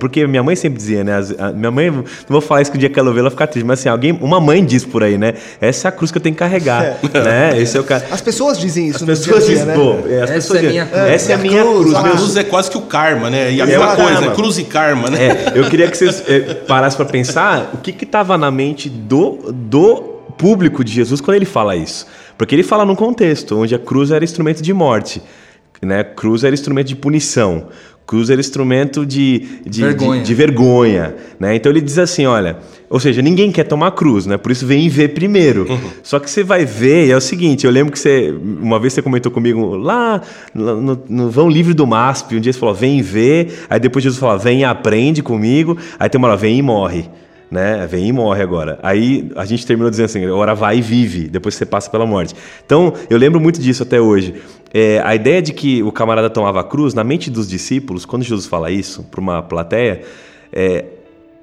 porque minha mãe sempre dizia, né? A, minha mãe, não vou falar isso que o dia que ela ouvir ela ficar triste, mas assim, alguém, uma mãe diz por aí, né? Essa é a cruz que eu tenho que carregar, é. né? Esse é o cara. As pessoas dizem isso. As pessoas dizem, né? É, as essa pessoas é minha cruz. Essa é a minha cruz. A cruz é quase que o karma, né? E a mesma é coisa, cruz e karma, né? É, eu queria que vocês é, parassem para pensar o que que estava na mente do, do público de Jesus quando ele fala isso. Porque ele fala num contexto onde a cruz era instrumento de morte. Né? Cruz era instrumento de punição. Cruz era instrumento de, de vergonha. De, de, vergonha né? Então ele diz assim: olha, ou seja, ninguém quer tomar cruz, né? Por isso vem ver primeiro. Uhum. Só que você vai ver, é o seguinte: eu lembro que você, uma vez você comentou comigo lá no, no Vão Livre do MASP, um dia você falou: vem ver, aí depois Jesus falou: vem e aprende comigo, aí tem uma hora, vem e morre né? Vem e morre agora. Aí a gente terminou dizendo assim: agora vai e vive, depois você passa pela morte. Então, eu lembro muito disso até hoje. É, a ideia de que o camarada tomava a cruz, na mente dos discípulos, quando Jesus fala isso para uma plateia, é,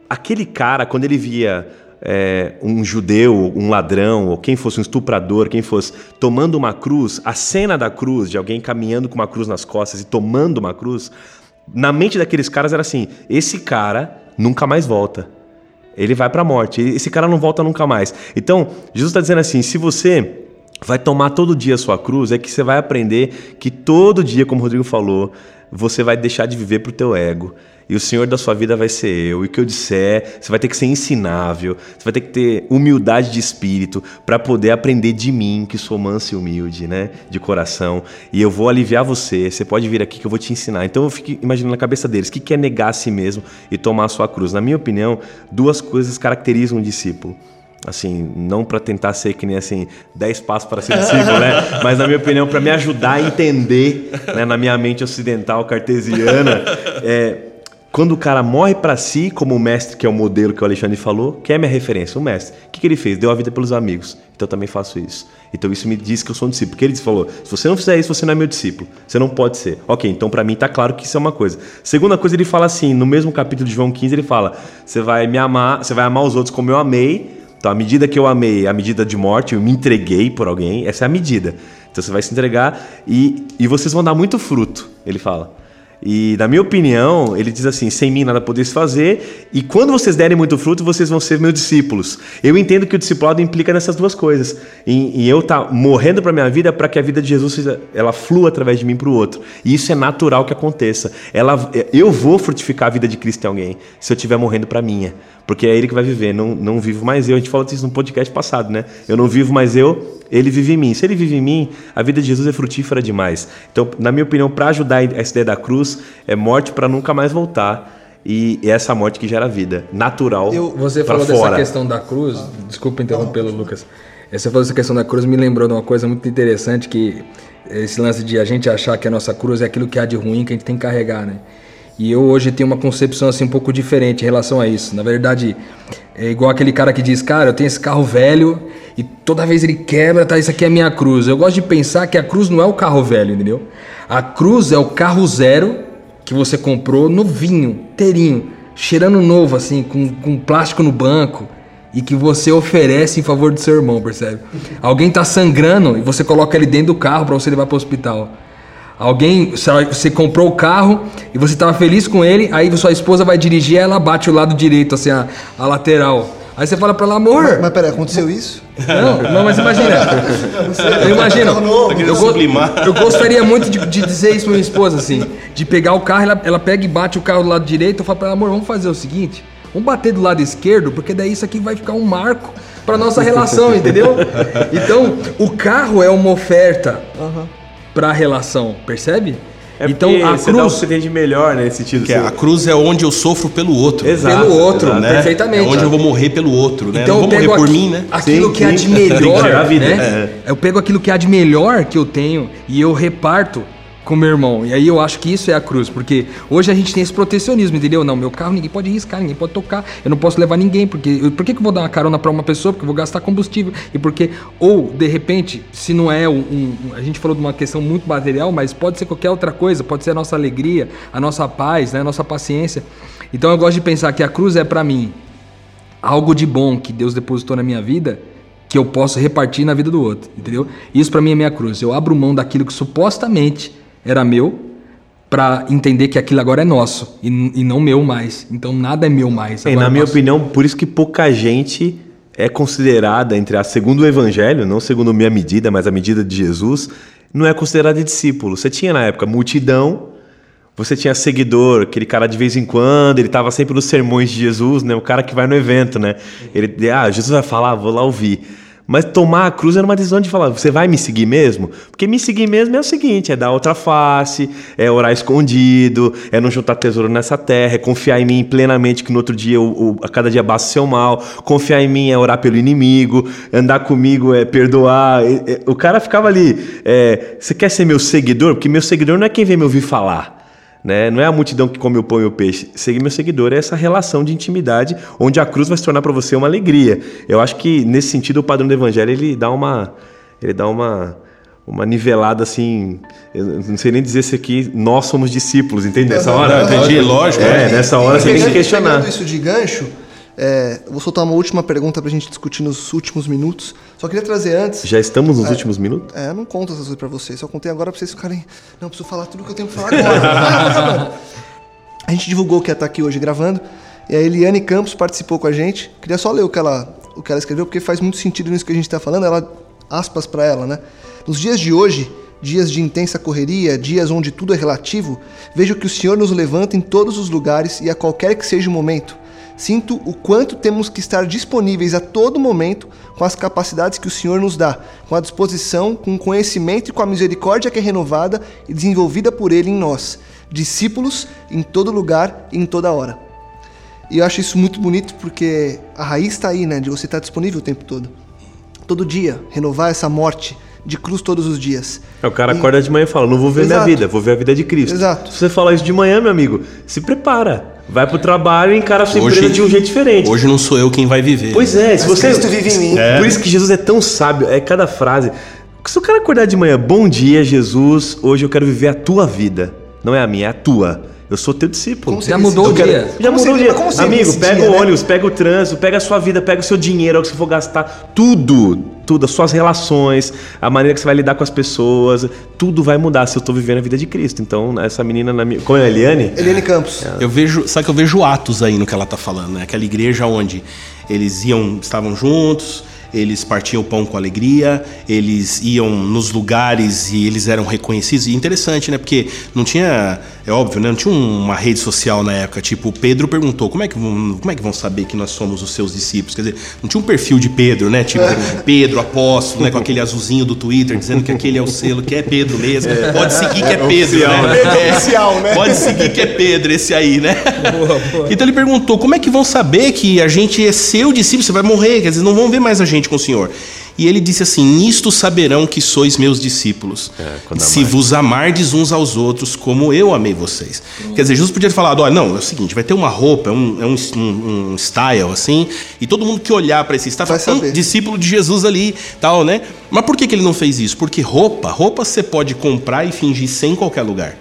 aquele cara, quando ele via é, um judeu, um ladrão, ou quem fosse um estuprador, quem fosse tomando uma cruz, a cena da cruz, de alguém caminhando com uma cruz nas costas e tomando uma cruz, na mente daqueles caras era assim: esse cara nunca mais volta. Ele vai para a morte. Esse cara não volta nunca mais. Então, Jesus está dizendo assim: se você vai tomar todo dia a sua cruz, é que você vai aprender que todo dia, como o Rodrigo falou, você vai deixar de viver para o teu ego. E o Senhor da sua vida vai ser eu. E o que eu disser, você vai ter que ser ensinável. Você vai ter que ter humildade de espírito para poder aprender de mim, que sou manso e humilde, né? De coração. E eu vou aliviar você. Você pode vir aqui que eu vou te ensinar. Então eu fico imaginando na cabeça deles o que é negar a si mesmo e tomar a sua cruz. Na minha opinião, duas coisas caracterizam um discípulo assim, não para tentar ser que nem assim 10 passos para ser discípulo, né? [laughs] Mas na minha opinião, para me ajudar a entender, né, na minha mente ocidental cartesiana, é, quando o cara morre para si, como o mestre, que é o modelo que o Alexandre falou, que é a minha referência, o mestre. O que, que ele fez? Deu a vida pelos amigos. Então eu também faço isso. Então isso me diz que eu sou um discípulo. Porque ele falou: se você não fizer isso, você não é meu discípulo. Você não pode ser. Ok, então para mim tá claro que isso é uma coisa. Segunda coisa, ele fala assim: no mesmo capítulo de João 15, ele fala: você vai me amar, você vai amar os outros como eu amei então, a medida que eu amei, a medida de morte, eu me entreguei por alguém, essa é a medida. Então, você vai se entregar e, e vocês vão dar muito fruto, ele fala. E, na minha opinião, ele diz assim: sem mim nada podeis fazer, e quando vocês derem muito fruto, vocês vão ser meus discípulos. Eu entendo que o discipulado implica nessas duas coisas. E, e eu tá morrendo para minha vida para que a vida de Jesus ela flua através de mim para o outro. E isso é natural que aconteça. Ela, eu vou frutificar a vida de Cristo em alguém se eu estiver morrendo para minha. Porque é ele que vai viver, não, não vivo mais eu. A gente falou disso no podcast passado, né? Eu não vivo mais eu, ele vive em mim. Se ele vive em mim, a vida de Jesus é frutífera demais. Então, na minha opinião, para ajudar essa ideia da cruz, é morte para nunca mais voltar. E é essa morte que gera vida, natural. Eu, você falou fora. dessa questão da cruz, desculpa interrompê-lo, Lucas. Você falou dessa questão da cruz, me lembrou de uma coisa muito interessante que esse lance de a gente achar que a nossa cruz é aquilo que há de ruim que a gente tem que carregar, né? E eu hoje tenho uma concepção assim um pouco diferente em relação a isso. Na verdade, é igual aquele cara que diz: "Cara, eu tenho esse carro velho e toda vez ele quebra, tá, isso aqui é a minha cruz". Eu gosto de pensar que a cruz não é o carro velho, entendeu? A cruz é o carro zero que você comprou novinho, inteirinho, cheirando novo assim, com, com plástico no banco e que você oferece em favor do seu irmão, percebe? Alguém tá sangrando e você coloca ele dentro do carro para você levar para o hospital. Alguém, você comprou o carro e você estava feliz com ele, aí sua esposa vai dirigir, ela bate o lado direito, assim, a, a lateral. Aí você fala para ela, amor. Mas, mas peraí, aconteceu isso? Não, não, mas imagina. eu imagino. Eu, go, eu gostaria muito de, de, dizer isso pra minha esposa, assim. De pegar o carro, ela, ela pega e bate o carro do lado direito, eu falo pra ela, amor, vamos fazer o seguinte: vamos bater do lado esquerdo, porque daí isso aqui vai ficar um marco para nossa relação, entendeu? Então, o carro é uma oferta. Uhum para a relação, percebe? É então a você cruz dá o que você tem de melhor né, nesse sentido. Que é, a cruz é onde eu sofro pelo outro. Exato, pelo outro, exato, né? perfeitamente. É onde eu vou morrer pelo outro, né? Então eu vou morrer por mim, né? Aquilo sim, que sim. há de [laughs] melhor, né? É. Eu pego aquilo que há de melhor que eu tenho e eu reparto com meu irmão. E aí eu acho que isso é a cruz, porque hoje a gente tem esse protecionismo, entendeu? Não, meu carro ninguém pode riscar, ninguém pode tocar, eu não posso levar ninguém, porque por que, que eu vou dar uma carona para uma pessoa? Porque eu vou gastar combustível. E porque, ou de repente, se não é um, um, A gente falou de uma questão muito material, mas pode ser qualquer outra coisa, pode ser a nossa alegria, a nossa paz, né, a nossa paciência. Então eu gosto de pensar que a cruz é para mim algo de bom que Deus depositou na minha vida que eu posso repartir na vida do outro, entendeu? Isso para mim é minha cruz. Eu abro mão daquilo que supostamente era meu para entender que aquilo agora é nosso e, e, não meu mais. Então nada é meu mais. É, na é minha opinião, por isso que pouca gente é considerada entre a segundo o evangelho, não segundo minha medida, mas a medida de Jesus, não é considerada discípulo. Você tinha na época multidão, você tinha seguidor, aquele cara de vez em quando, ele estava sempre nos sermões de Jesus, né? O cara que vai no evento, né? Ele, ah, Jesus vai falar, vou lá ouvir. Mas tomar a cruz era uma decisão de falar: você vai me seguir mesmo? Porque me seguir mesmo é o seguinte: é dar outra face, é orar escondido, é não juntar tesouro nessa terra, é confiar em mim plenamente que no outro dia, o, a cada dia basta o seu mal, confiar em mim é orar pelo inimigo, andar comigo é perdoar. O cara ficava ali: é, você quer ser meu seguidor? Porque meu seguidor não é quem vem me ouvir falar. Né? Não é a multidão que come o pão e o peixe. Seguir meu seguidor é essa relação de intimidade, onde a cruz vai se tornar para você uma alegria. Eu acho que nesse sentido o padrão do evangelho ele dá uma, ele dá uma, uma nivelada assim. Eu não sei nem dizer se aqui nós somos discípulos, entende? Nessa hora, entendi, lógico. É, nessa hora você tem que questionar. Pegando isso de gancho, é, vou soltar uma última pergunta para a gente discutir nos últimos minutos. Só queria trazer antes. Já estamos nos é, últimos minutos? É, eu não conto essas coisas para vocês. Só contei agora para vocês ficarem. Não, preciso falar tudo que eu tenho para falar agora. [laughs] a gente divulgou que ia estar aqui hoje gravando. E a Eliane Campos participou com a gente. Queria só ler o que ela, o que ela escreveu, porque faz muito sentido nisso que a gente está falando. Ela, aspas para ela, né? Nos dias de hoje, dias de intensa correria, dias onde tudo é relativo, vejo que o Senhor nos levanta em todos os lugares e a qualquer que seja o momento. Sinto o quanto temos que estar disponíveis a todo momento com as capacidades que o Senhor nos dá, com a disposição, com o conhecimento e com a misericórdia que é renovada e desenvolvida por Ele em nós, discípulos em todo lugar e em toda hora. E eu acho isso muito bonito porque a raiz está aí, né? De você estar disponível o tempo todo. Todo dia, renovar essa morte de cruz todos os dias. É, o cara E- acorda de manhã e fala: Não vou ver Exato. minha vida, vou ver a vida de Cristo. Exato. Se você falar isso de manhã, meu amigo, se prepara. Vai pro trabalho e encara a sua Hoje- empresa de um jeito diferente. Hoje não sou eu quem vai viver. Pois é, se Mas você. Cristo vive em mim. Por isso que Jesus é tão sábio, é cada frase. Se o cara acordar de manhã, bom dia, Jesus, hoje eu quero viver a tua vida. Não é a minha, é a tua. Eu sou teu discípulo. Como Já mudou o dia? Já Como mudou o dia. Amigo, pega dia, o né? ônibus, pega o trânsito, pega a sua vida, pega o seu dinheiro, o que você for gastar, tudo, tudo, as suas relações, a maneira que você vai lidar com as pessoas, tudo vai mudar se eu tô vivendo a vida de Cristo. Então, essa menina, na minha... como é a Eliane? Eliane Campos. Eu vejo, sabe que eu vejo atos aí no que ela tá falando, né? Aquela igreja onde eles iam, estavam juntos, eles partiam o pão com alegria, eles iam nos lugares e eles eram reconhecidos. E interessante, né? Porque não tinha, é óbvio, né? Não tinha uma rede social na época. Tipo, Pedro perguntou: como é que vão, como é que vão saber que nós somos os seus discípulos? Quer dizer, não tinha um perfil de Pedro, né? Tipo, [laughs] Pedro, apóstolo, né? Com aquele azulzinho do Twitter dizendo que aquele é o selo, que é Pedro mesmo. Pode seguir que é Pedro, né? É, oficial, né? Pode seguir que é Pedro, esse aí, né? Então ele perguntou: como é que vão saber que a gente é seu discípulo? Você vai morrer, quer dizer, não vão ver mais a gente com o Senhor. E ele disse assim: Nisto saberão que sois meus discípulos, quando se vos amardes uns aos outros como eu amei vocês. Quer dizer, Jesus podia ter falado: olha, não, é o seguinte, vai ter uma roupa, é um, é um, um- um style assim, e todo mundo que olhar para esse style Vai fala, saber. "Hum, discípulo de Jesus ali, tal, né? Mas por que, que ele não fez isso? Porque roupa, roupa você pode comprar e fingir sem em qualquer lugar.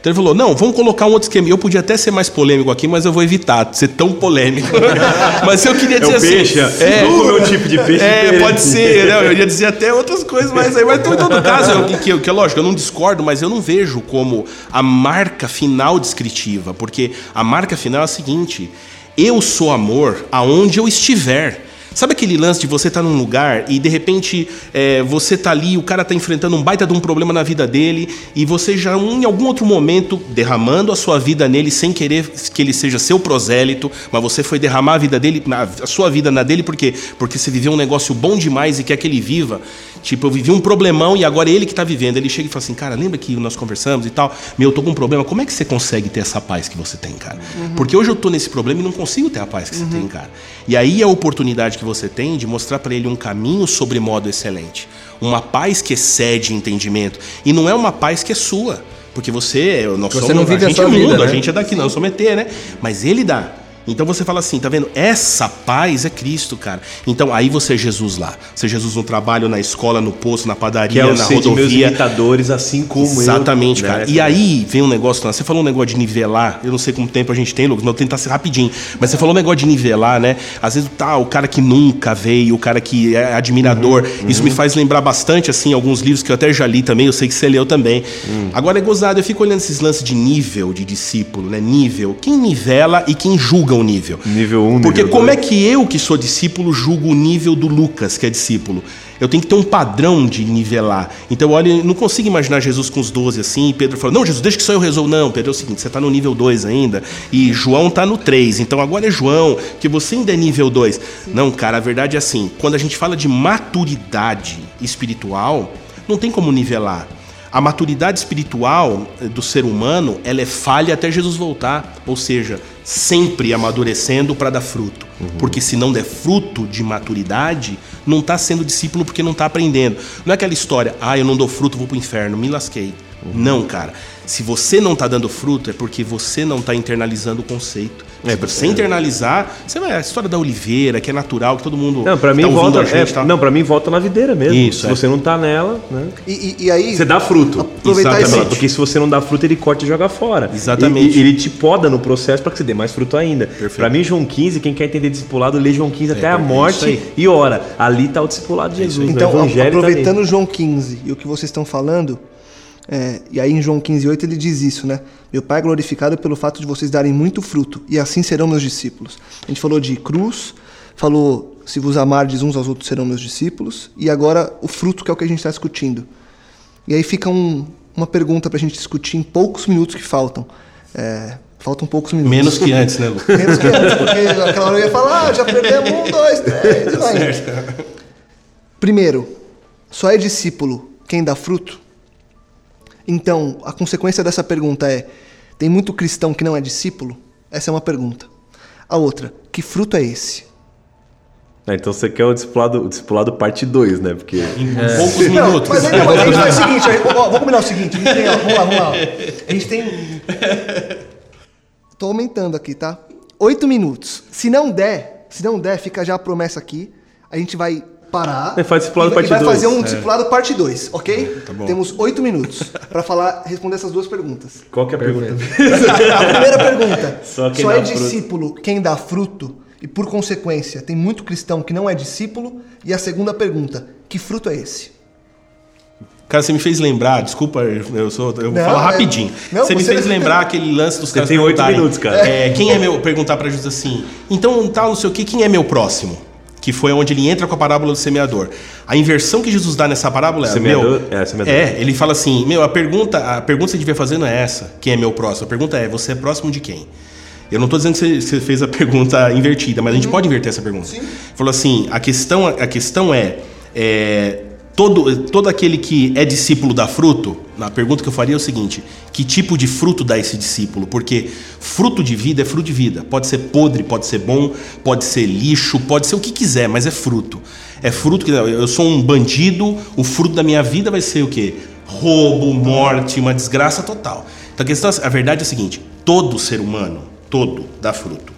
Então ele falou: não, vamos colocar um outro esquema. Eu podia até ser mais polêmico aqui, mas eu vou evitar ser tão polêmico. [laughs] mas eu queria dizer o assim. peixe, é, vamos comer um tipo de peixe É, diferente. pode ser, né? Eu ia dizer até outras coisas, mas aí, mas então, em todo caso, eu, que, que é lógico, eu não discordo, mas eu não vejo como a marca final descritiva, porque a marca final é a seguinte: eu sou amor aonde eu estiver. Sabe aquele lance de você estar num lugar e de repente é, você tá ali, o cara tá enfrentando um baita de um problema na vida dele e você já em algum outro momento derramando a sua vida nele sem querer que ele seja seu prosélito, mas você foi derramar a vida dele, a sua vida na dele porque porque você viveu um negócio bom demais e quer que ele viva. Tipo, eu vivi um problemão e agora é ele que tá vivendo. Ele chega e fala assim, cara, lembra que nós conversamos e tal? Meu, eu tô com um problema. Como é que você consegue ter essa paz que você tem, cara? Porque hoje eu tô nesse problema e não consigo ter a paz que você tem, cara. E aí é a oportunidade que você tem de mostrar para ele um caminho sobre modo excelente. Uma paz que excede entendimento. E não é uma paz que é sua. Porque você, nós Você somos, não vive a a gente sua é mundo, vida, a né? gente é daqui, não, eu sou meter, né? Mas ele dá. Então você fala assim, tá vendo? Essa paz é Cristo, cara. Então aí você é Jesus lá. Você é Jesus no trabalho, na escola, no posto, na Que padaria, é o na ser de meus rodovia. imitadores, assim como eu. Exatamente, né? cara. E aí vem um negócio, você falou um negócio de nivelar. Eu não sei como tempo a gente tem, Lucas, mas vou tentar ser rapidinho. Mas você falou um negócio de nivelar, né? Às vezes tá o cara que nunca veio, o cara que é admirador. Uhum, Isso me faz lembrar bastante, assim, alguns livros que eu até já li também, eu sei que você leu também. Hum. Agora é gozado, eu fico olhando esses lances de nível de discípulo, né? Nível. Quem nivela e quem julga o nível. Nível 1, Porque nível como dois. é que eu, que sou discípulo, julgo o nível do Lucas, que é discípulo? Eu tenho que ter um padrão de nivelar. Então, olha, não consigo imaginar Jesus com os 12 assim, e Pedro falando, não, Jesus, deixa que só eu resolvo. Não, Pedro, é o seguinte, você está no nível 2 ainda, e João está no 3, então agora é João, que você ainda é nível 2. Não, cara, a verdade é assim, quando a gente fala de maturidade espiritual, não tem como nivelar. A maturidade espiritual do ser humano, ela é falha até Jesus voltar, ou seja, sempre amadurecendo para dar fruto. Porque se não der fruto de maturidade, não está sendo discípulo porque não está aprendendo. Não é aquela história, ah, eu não dou fruto, vou pro inferno, me lasquei. Não, cara. Se você não está dando fruto, é porque você não está internalizando o conceito. É, Se você internalizar, você vai. A história da oliveira, que é natural, que todo mundo. Não, pra mim tá volta. gente, é, tá? Não, pra mim volta na videira mesmo. Isso, Se é. você não tá nela, né? E, e- e aí. Você dá fruto. Aproveitar Exatamente. esse. Porque se você não dá fruto, ele corta e joga fora. Exatamente. E, e ele te poda no processo para que você dê mais fruto ainda. Pra mim, João 15, quem quer entender discipulado, lê João 15 até a é morte e ora. Ali tá o discipulado de Jesus. Então, o evangelho aproveitando tá João 15 e o que vocês estão falando, É, e aí em João 15,8 ele diz isso, né? Meu Pai é glorificado pelo fato de vocês darem muito fruto, e assim serão meus discípulos. A gente falou de cruz, falou se vos amardes uns aos outros serão meus discípulos, e agora o fruto que é o que a gente está discutindo. E aí fica um, uma pergunta para a gente discutir em poucos minutos que faltam. É, faltam poucos minutos. Menos que antes, né, Lu? Menos que antes, porque aquela hora eu ia falar, ah, já perdemos um, dois, três, vai. Primeiro, só é discípulo quem dá fruto? Então, a consequência dessa pergunta é: tem muito cristão que não é discípulo? Essa é uma pergunta. A outra, que fruto é esse? Ah, então você quer o discipulado, o discipulado parte 2, né? Porque. Em poucos Não, minutos. mas aí, mas a gente faz o seguinte, ó, vamos combinar o seguinte, a gente tem, ó, vamos lá, vamos lá. A gente tem. Tô aumentando aqui, tá? Oito minutos. Se não der, se não der, fica já a promessa aqui. A gente vai parar. É, faz discipulado e vai- parte e vai dois. fazer um É. discipulado parte 2, ok? Tá bom. Temos oito minutos pra falar, responder essas duas perguntas. Qual que é a pergunta? [laughs] A primeira pergunta: [laughs] Só só, é dá fruto. discípulo quem dá fruto? E por consequência, tem muito cristão que não é discípulo? E a segunda pergunta: que fruto é esse? Cara, você me fez lembrar, desculpa, eu sou, eu vou Não, falar é- rapidinho. não, você me você- fez [laughs] lembrar aquele lance dos Você caras tem oito minutos, cara. é, quem é meu perguntar para Jesus assim? Então, tal, não sei o que, quem é meu próximo? Que foi onde ele entra com a parábola do semeador. A inversão que Jesus dá nessa parábola é, Semeador- meu, é, semeador. é, ele fala assim, meu, a pergunta, a pergunta que você devia fazer não é essa, quem é meu próximo? A pergunta é, você é próximo de quem? Eu não estou dizendo que você, fez a [laughs] pergunta invertida, mas a gente pode inverter essa pergunta. Falou assim, a questão, a questão é, é, todo, todo aquele que é discípulo dá fruto? A pergunta que eu faria é o seguinte, que tipo de fruto dá esse discípulo? Porque fruto de vida é fruto de vida. Pode ser podre, pode ser bom, pode ser lixo, pode ser o que quiser, mas é fruto. É fruto que eu sou um bandido, o fruto da minha vida vai ser o quê? Roubo, morte, uma desgraça total. Então a questão, a verdade é a seguinte: todo ser humano, todo dá fruto.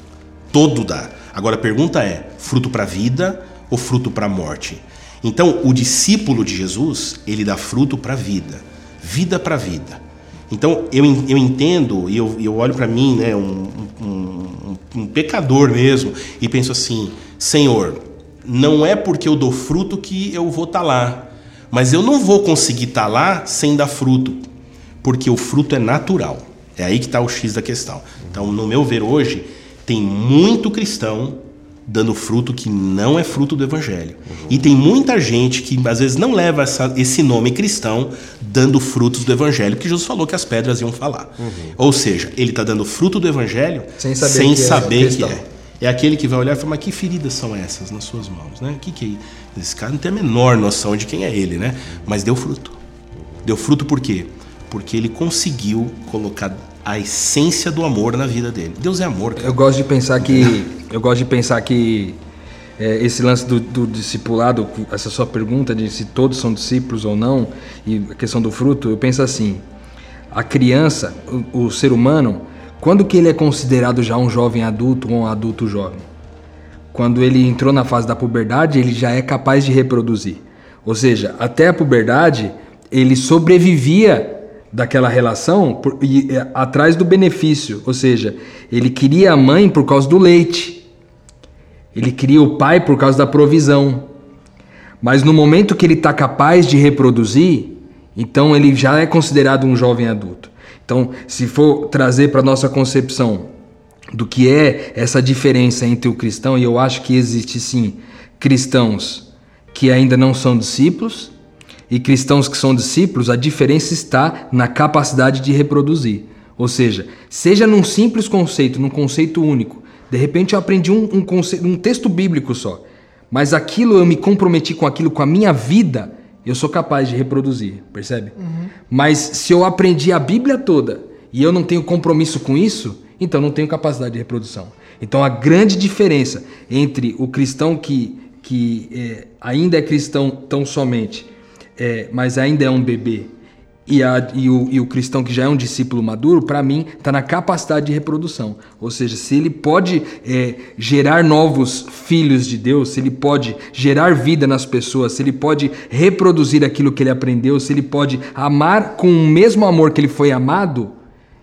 Todo dá. Agora a pergunta é: fruto para a vida ou fruto para a morte? Então, o discípulo de Jesus, ele dá fruto para a vida, vida para a vida. Então, eu, eu entendo e eu, eu olho para mim, né, um, um- um- pecador mesmo, e penso assim: Senhor, não é porque eu dou fruto que eu vou estar lá, mas eu não vou conseguir estar lá sem dar fruto, porque o fruto é natural. É aí que está o X da questão. Então, no meu ver hoje, tem muito cristão dando fruto que não é fruto do evangelho. E tem muita gente que às vezes não leva essa- esse nome cristão dando frutos do evangelho, porque Jesus falou que as pedras iam falar. Ou seja, ele está dando fruto do evangelho Sem saber sem que é saber que cristão. é. É aquele que vai olhar e falar, mas que feridas são essas nas suas mãos, né? Que que é? Esse cara não tem a menor noção de quem é ele, né? Mas deu fruto. Deu fruto por quê? Porque ele conseguiu colocar a essência do amor na vida dele. Deus é amor, cara. Eu gosto de pensar que eu gosto de pensar que é, esse lance do, do discipulado, essa sua pergunta de se todos são discípulos ou não e a questão do fruto, eu penso assim: a criança, o, o ser humano, quando que ele é considerado já um jovem adulto ou um adulto jovem? Quando ele entrou na fase da puberdade, ele já é capaz de reproduzir. Ou seja, até a puberdade, ele sobrevivia daquela relação por- e, atrás do benefício. Ou seja, ele queria a mãe por causa do leite. Ele queria o pai por causa da provisão. Mas no momento que ele está capaz de reproduzir, então ele já é considerado um jovem adulto. Então, se for trazer para nossa concepção do que é essa diferença entre o cristão, e eu acho que existe sim cristãos que ainda não são discípulos e cristãos que são discípulos, a diferença está na capacidade de reproduzir. Ou seja, seja num simples conceito, num conceito único. De repente eu aprendi um, um, conce- um texto bíblico só, mas aquilo eu me comprometi com aquilo com a minha vida, eu sou capaz de reproduzir, percebe? Mas se eu aprendi a Bíblia toda e eu não tenho compromisso com isso, então não tenho capacidade de reprodução. Então a grande diferença entre o cristão que, que é, ainda é cristão tão somente, é, mas ainda é um bebê, e, a- e o, e o cristão que já é um discípulo maduro, para mim, está na capacidade de reprodução. Ou seja, se ele pode é, gerar novos filhos de Deus, se ele pode gerar vida nas pessoas, se ele pode reproduzir aquilo que ele aprendeu, se ele pode amar com o mesmo amor que ele foi amado,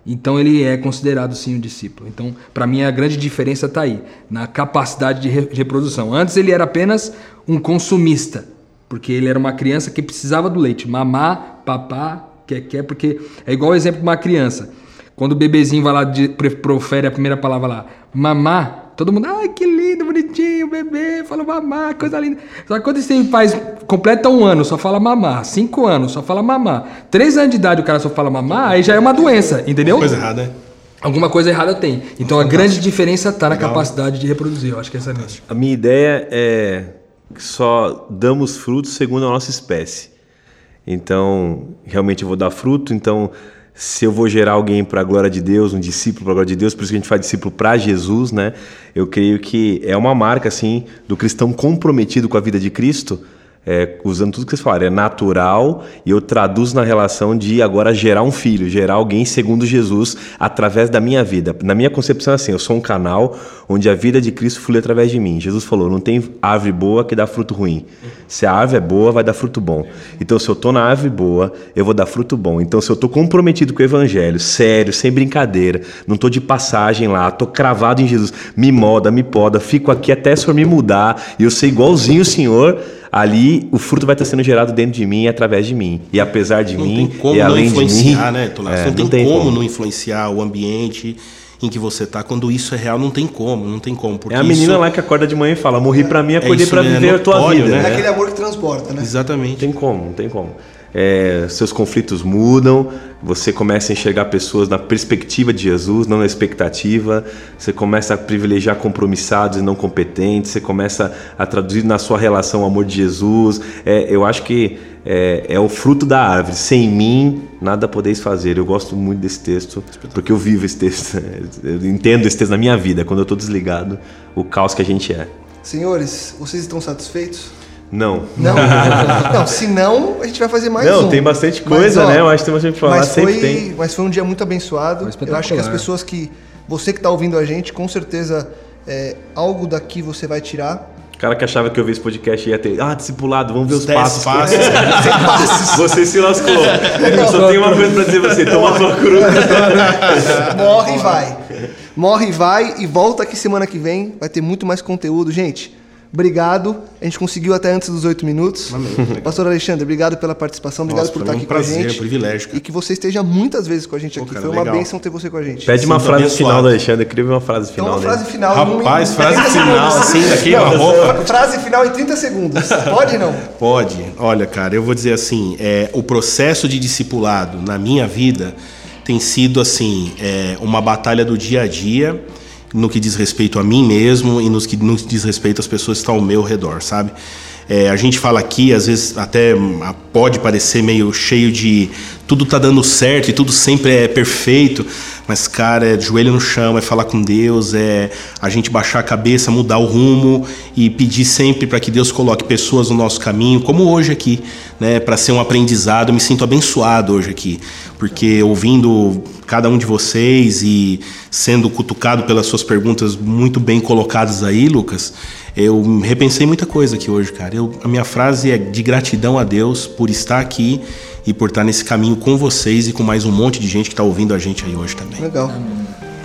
então ele é considerado sim um discípulo. Então, para mim, a grande diferença está aí, na capacidade de re- de reprodução. Antes ele era apenas um consumista, porque ele era uma criança que precisava do leite, mamar, papar quer, quer, porque é igual o exemplo de uma criança. Quando o bebezinho vai lá, de, profere a primeira palavra lá, mamá, todo mundo, ai que lindo, bonitinho, bebê, fala mamá, coisa linda. Só que quando você faz, completa um ano, só fala mamá, cinco anos, só fala mamá, três anos de idade o cara só fala mamá, aí já é uma doença, entendeu? Coisa errada, né? Alguma coisa errada tem. Então a grande diferença está na capacidade de reproduzir. Eu acho que essa é a minha. A minha ideia é que só damos frutos segundo a nossa espécie. Então, realmente eu vou dar fruto, então se eu vou gerar alguém para a glória de Deus, um discípulo para a glória de Deus, por isso que a gente faz discípulo para Jesus, né? Eu creio que é uma marca assim do cristão comprometido com a vida de Cristo é, usando tudo que vocês falaram, é natural e eu traduzo na relação de agora gerar um filho, gerar alguém segundo Jesus através da minha vida. Na minha concepção é assim, eu sou um canal onde a vida de Cristo flui através de mim. Jesus falou, não tem árvore boa que dá fruto ruim. Se a árvore é boa, vai dar fruto bom. Então se eu estou na árvore boa, eu vou dar fruto bom. Então se eu estou comprometido com o evangelho, sério, sem brincadeira, não estou de passagem lá, estou cravado em Jesus, me moda, me poda, fico aqui até o Senhor me mudar e eu ser igualzinho o Senhor, ali o fruto vai estar sendo gerado dentro de mim e através de mim. E apesar de não mim, tem como e não além influenciar, de mim, né, é, não, tem não tem como, como. não influenciar o ambiente em que você tá. Quando isso é real, não tem como, não tem como. Porque É a menina isso- lá que acorda de manhã e fala: Morri pra mim, acordei isso, pra né? viver a tua vida. né? É aquele amor que transporta, né? Não Exatamente. tem como, não tem como. É, seus conflitos mudam, você começa a enxergar pessoas na perspectiva de Jesus, não na expectativa. Você começa a privilegiar compromissados e não competentes. Você começa a traduzir na sua relação o amor de Jesus. É, eu acho que é, é o fruto da árvore. Sem mim, nada podeis fazer. Eu gosto muito desse texto, porque eu vivo esse texto. [laughs] Eu entendo esse texto na minha vida, quando eu estou desligado, o caos que a gente é. Senhores, vocês estão satisfeitos? Não. Não? [laughs] não, se não, a gente vai fazer mais Não, um. tem bastante Mas, coisa, ó, né? Eu acho que tem bastante pra falar, mas sempre foi, tem. Mas foi um dia muito abençoado. Eu acho que as pessoas que. Você que está ouvindo a gente, com certeza é, algo daqui você vai tirar. O cara que achava que eu vi esse podcast ia ter. Ah, discipulado, vamos ver os, Os dez passos. [laughs] passos. Você se lascou. Eu só tenho uma coisa pra dizer pra você: toma tua cruz. [laughs] Morre e vai. Morre e vai e volta aqui semana que vem. Vai ter muito mais conteúdo. Gente, obrigado. A gente conseguiu até antes dos oito minutos. Pastor Alexandre, obrigado pela participação. Obrigado Nossa, por estar mim aqui um prazer, com a é um gente. privilégio, cara. E que você esteja muitas vezes com a gente Pô, aqui. cara, Foi uma legal. bênção ter você com a gente. Pede uma Sinto frase abençoado. final do Alexandre. Eu queria ver uma frase Então, final uma frase final. Rapaz, frase 30 final, assim, da queima-roupa. Frase final em 30 segundos. Pode não? Pode. Olha, cara, eu vou dizer assim, é, o processo de discipulado na minha vida tem sido assim é, uma batalha do dia a dia no que diz respeito a mim mesmo e nos que nos diz respeito às pessoas que estão ao meu redor, sabe? É, a gente fala aqui, às vezes até hum, pode parecer meio cheio de tudo tá dando certo e tudo sempre é perfeito, mas cara, é joelho no chão, é falar com Deus, é a gente baixar a cabeça, mudar o rumo e pedir sempre para que Deus coloque pessoas no nosso caminho, como hoje aqui, né, para ser um aprendizado. Eu me sinto abençoado hoje aqui, porque ouvindo cada um de vocês e sendo cutucado pelas suas perguntas muito bem colocadas aí, Lucas, eu repensei muita coisa aqui hoje, cara. Eu, a minha frase é de gratidão a Deus por estar aqui e por estar nesse caminho com vocês e com mais um monte de gente que está ouvindo a gente aí hoje também. Legal.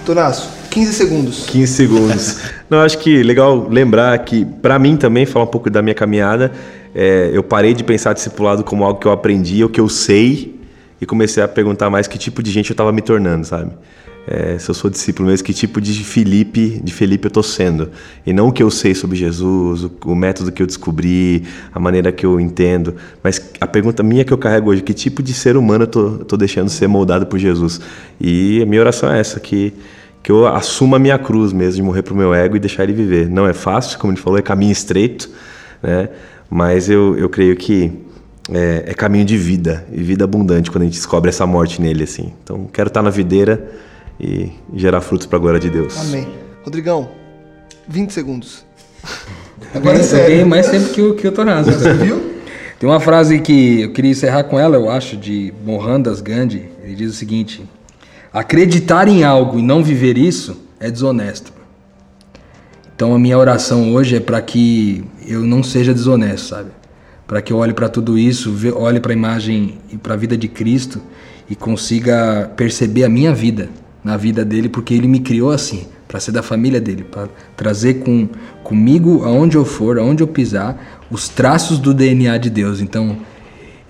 Tonaço, 15 segundos. 15 segundos. [laughs] Não, acho que legal lembrar que, pra mim também, falar um pouco da minha caminhada, é, eu parei de pensar discipulado como algo que eu aprendi, o que eu sei, e comecei a perguntar mais que tipo de gente eu estava me tornando, sabe? É, se eu sou discípulo mesmo, que tipo de Felipe, de Felipe eu tô sendo. E não o que eu sei sobre Jesus, o, o método que eu descobri, a maneira que eu entendo. Mas a pergunta minha que eu carrego hoje, que tipo de ser humano eu tô, tô deixando ser moldado por Jesus? E a minha oração é essa, que que eu assuma a minha cruz mesmo, de morrer pro meu ego e deixar ele viver. Não é fácil, como ele falou, é caminho estreito, né? Mas eu, eu creio que é, é caminho de vida, e vida abundante quando a gente descobre essa morte nele, assim. Então, quero estar na videira e gerar frutos para a glória de Deus. Amém. Rodrigão, 20 segundos. [laughs] Agora é eu sério. ganhei mais tempo que o, que o Tonazo. Você viu? Tem uma frase que eu queria encerrar com ela, eu acho, de Mohandas Gandhi. Ele diz o seguinte: Acreditar em algo e não viver isso é desonesto. Então a minha oração hoje é para que eu não seja desonesto, sabe? Para que eu olhe para tudo isso, olhe para a imagem e para a vida de Cristo e consiga perceber a minha vida na vida dele, porque ele me criou assim, para ser da família dele, para trazer com comigo aonde eu for, aonde eu pisar, os traços do DNA de Deus. Então,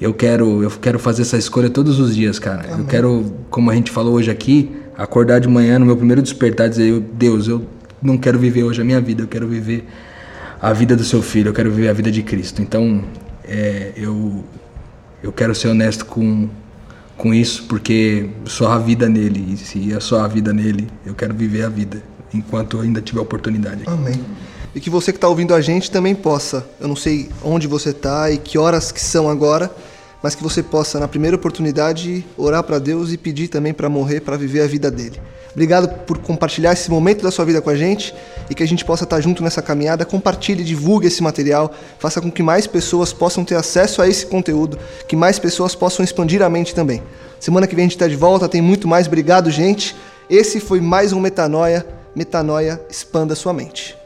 eu quero, eu quero fazer essa escolha todos os dias, cara. Amém. Eu quero, como a gente falou hoje aqui, acordar de manhã no meu primeiro despertar dizer, Deus, eu não quero viver hoje a minha vida, eu quero viver a vida do seu filho, eu quero viver a vida de Cristo. Então, é, eu, eu quero ser honesto com, com isso, porque só a vida nele, e se é só a vida nele, eu quero viver a vida, enquanto ainda tiver oportunidade. Amém. E que você que está ouvindo a gente também possa, eu não sei onde você está e que horas que são agora, mas que você possa, na primeira oportunidade, orar para Deus e pedir também para morrer, para viver a vida dele. Obrigado por compartilhar esse momento da sua vida com a gente e que a gente possa estar junto nessa caminhada. Compartilhe, divulgue esse material, faça com que mais pessoas possam ter acesso a esse conteúdo, que mais pessoas possam expandir a mente também. Semana que vem a gente está de volta, tem muito mais. Obrigado, gente. Esse foi mais um Metanoia. Metanoia, expanda sua mente.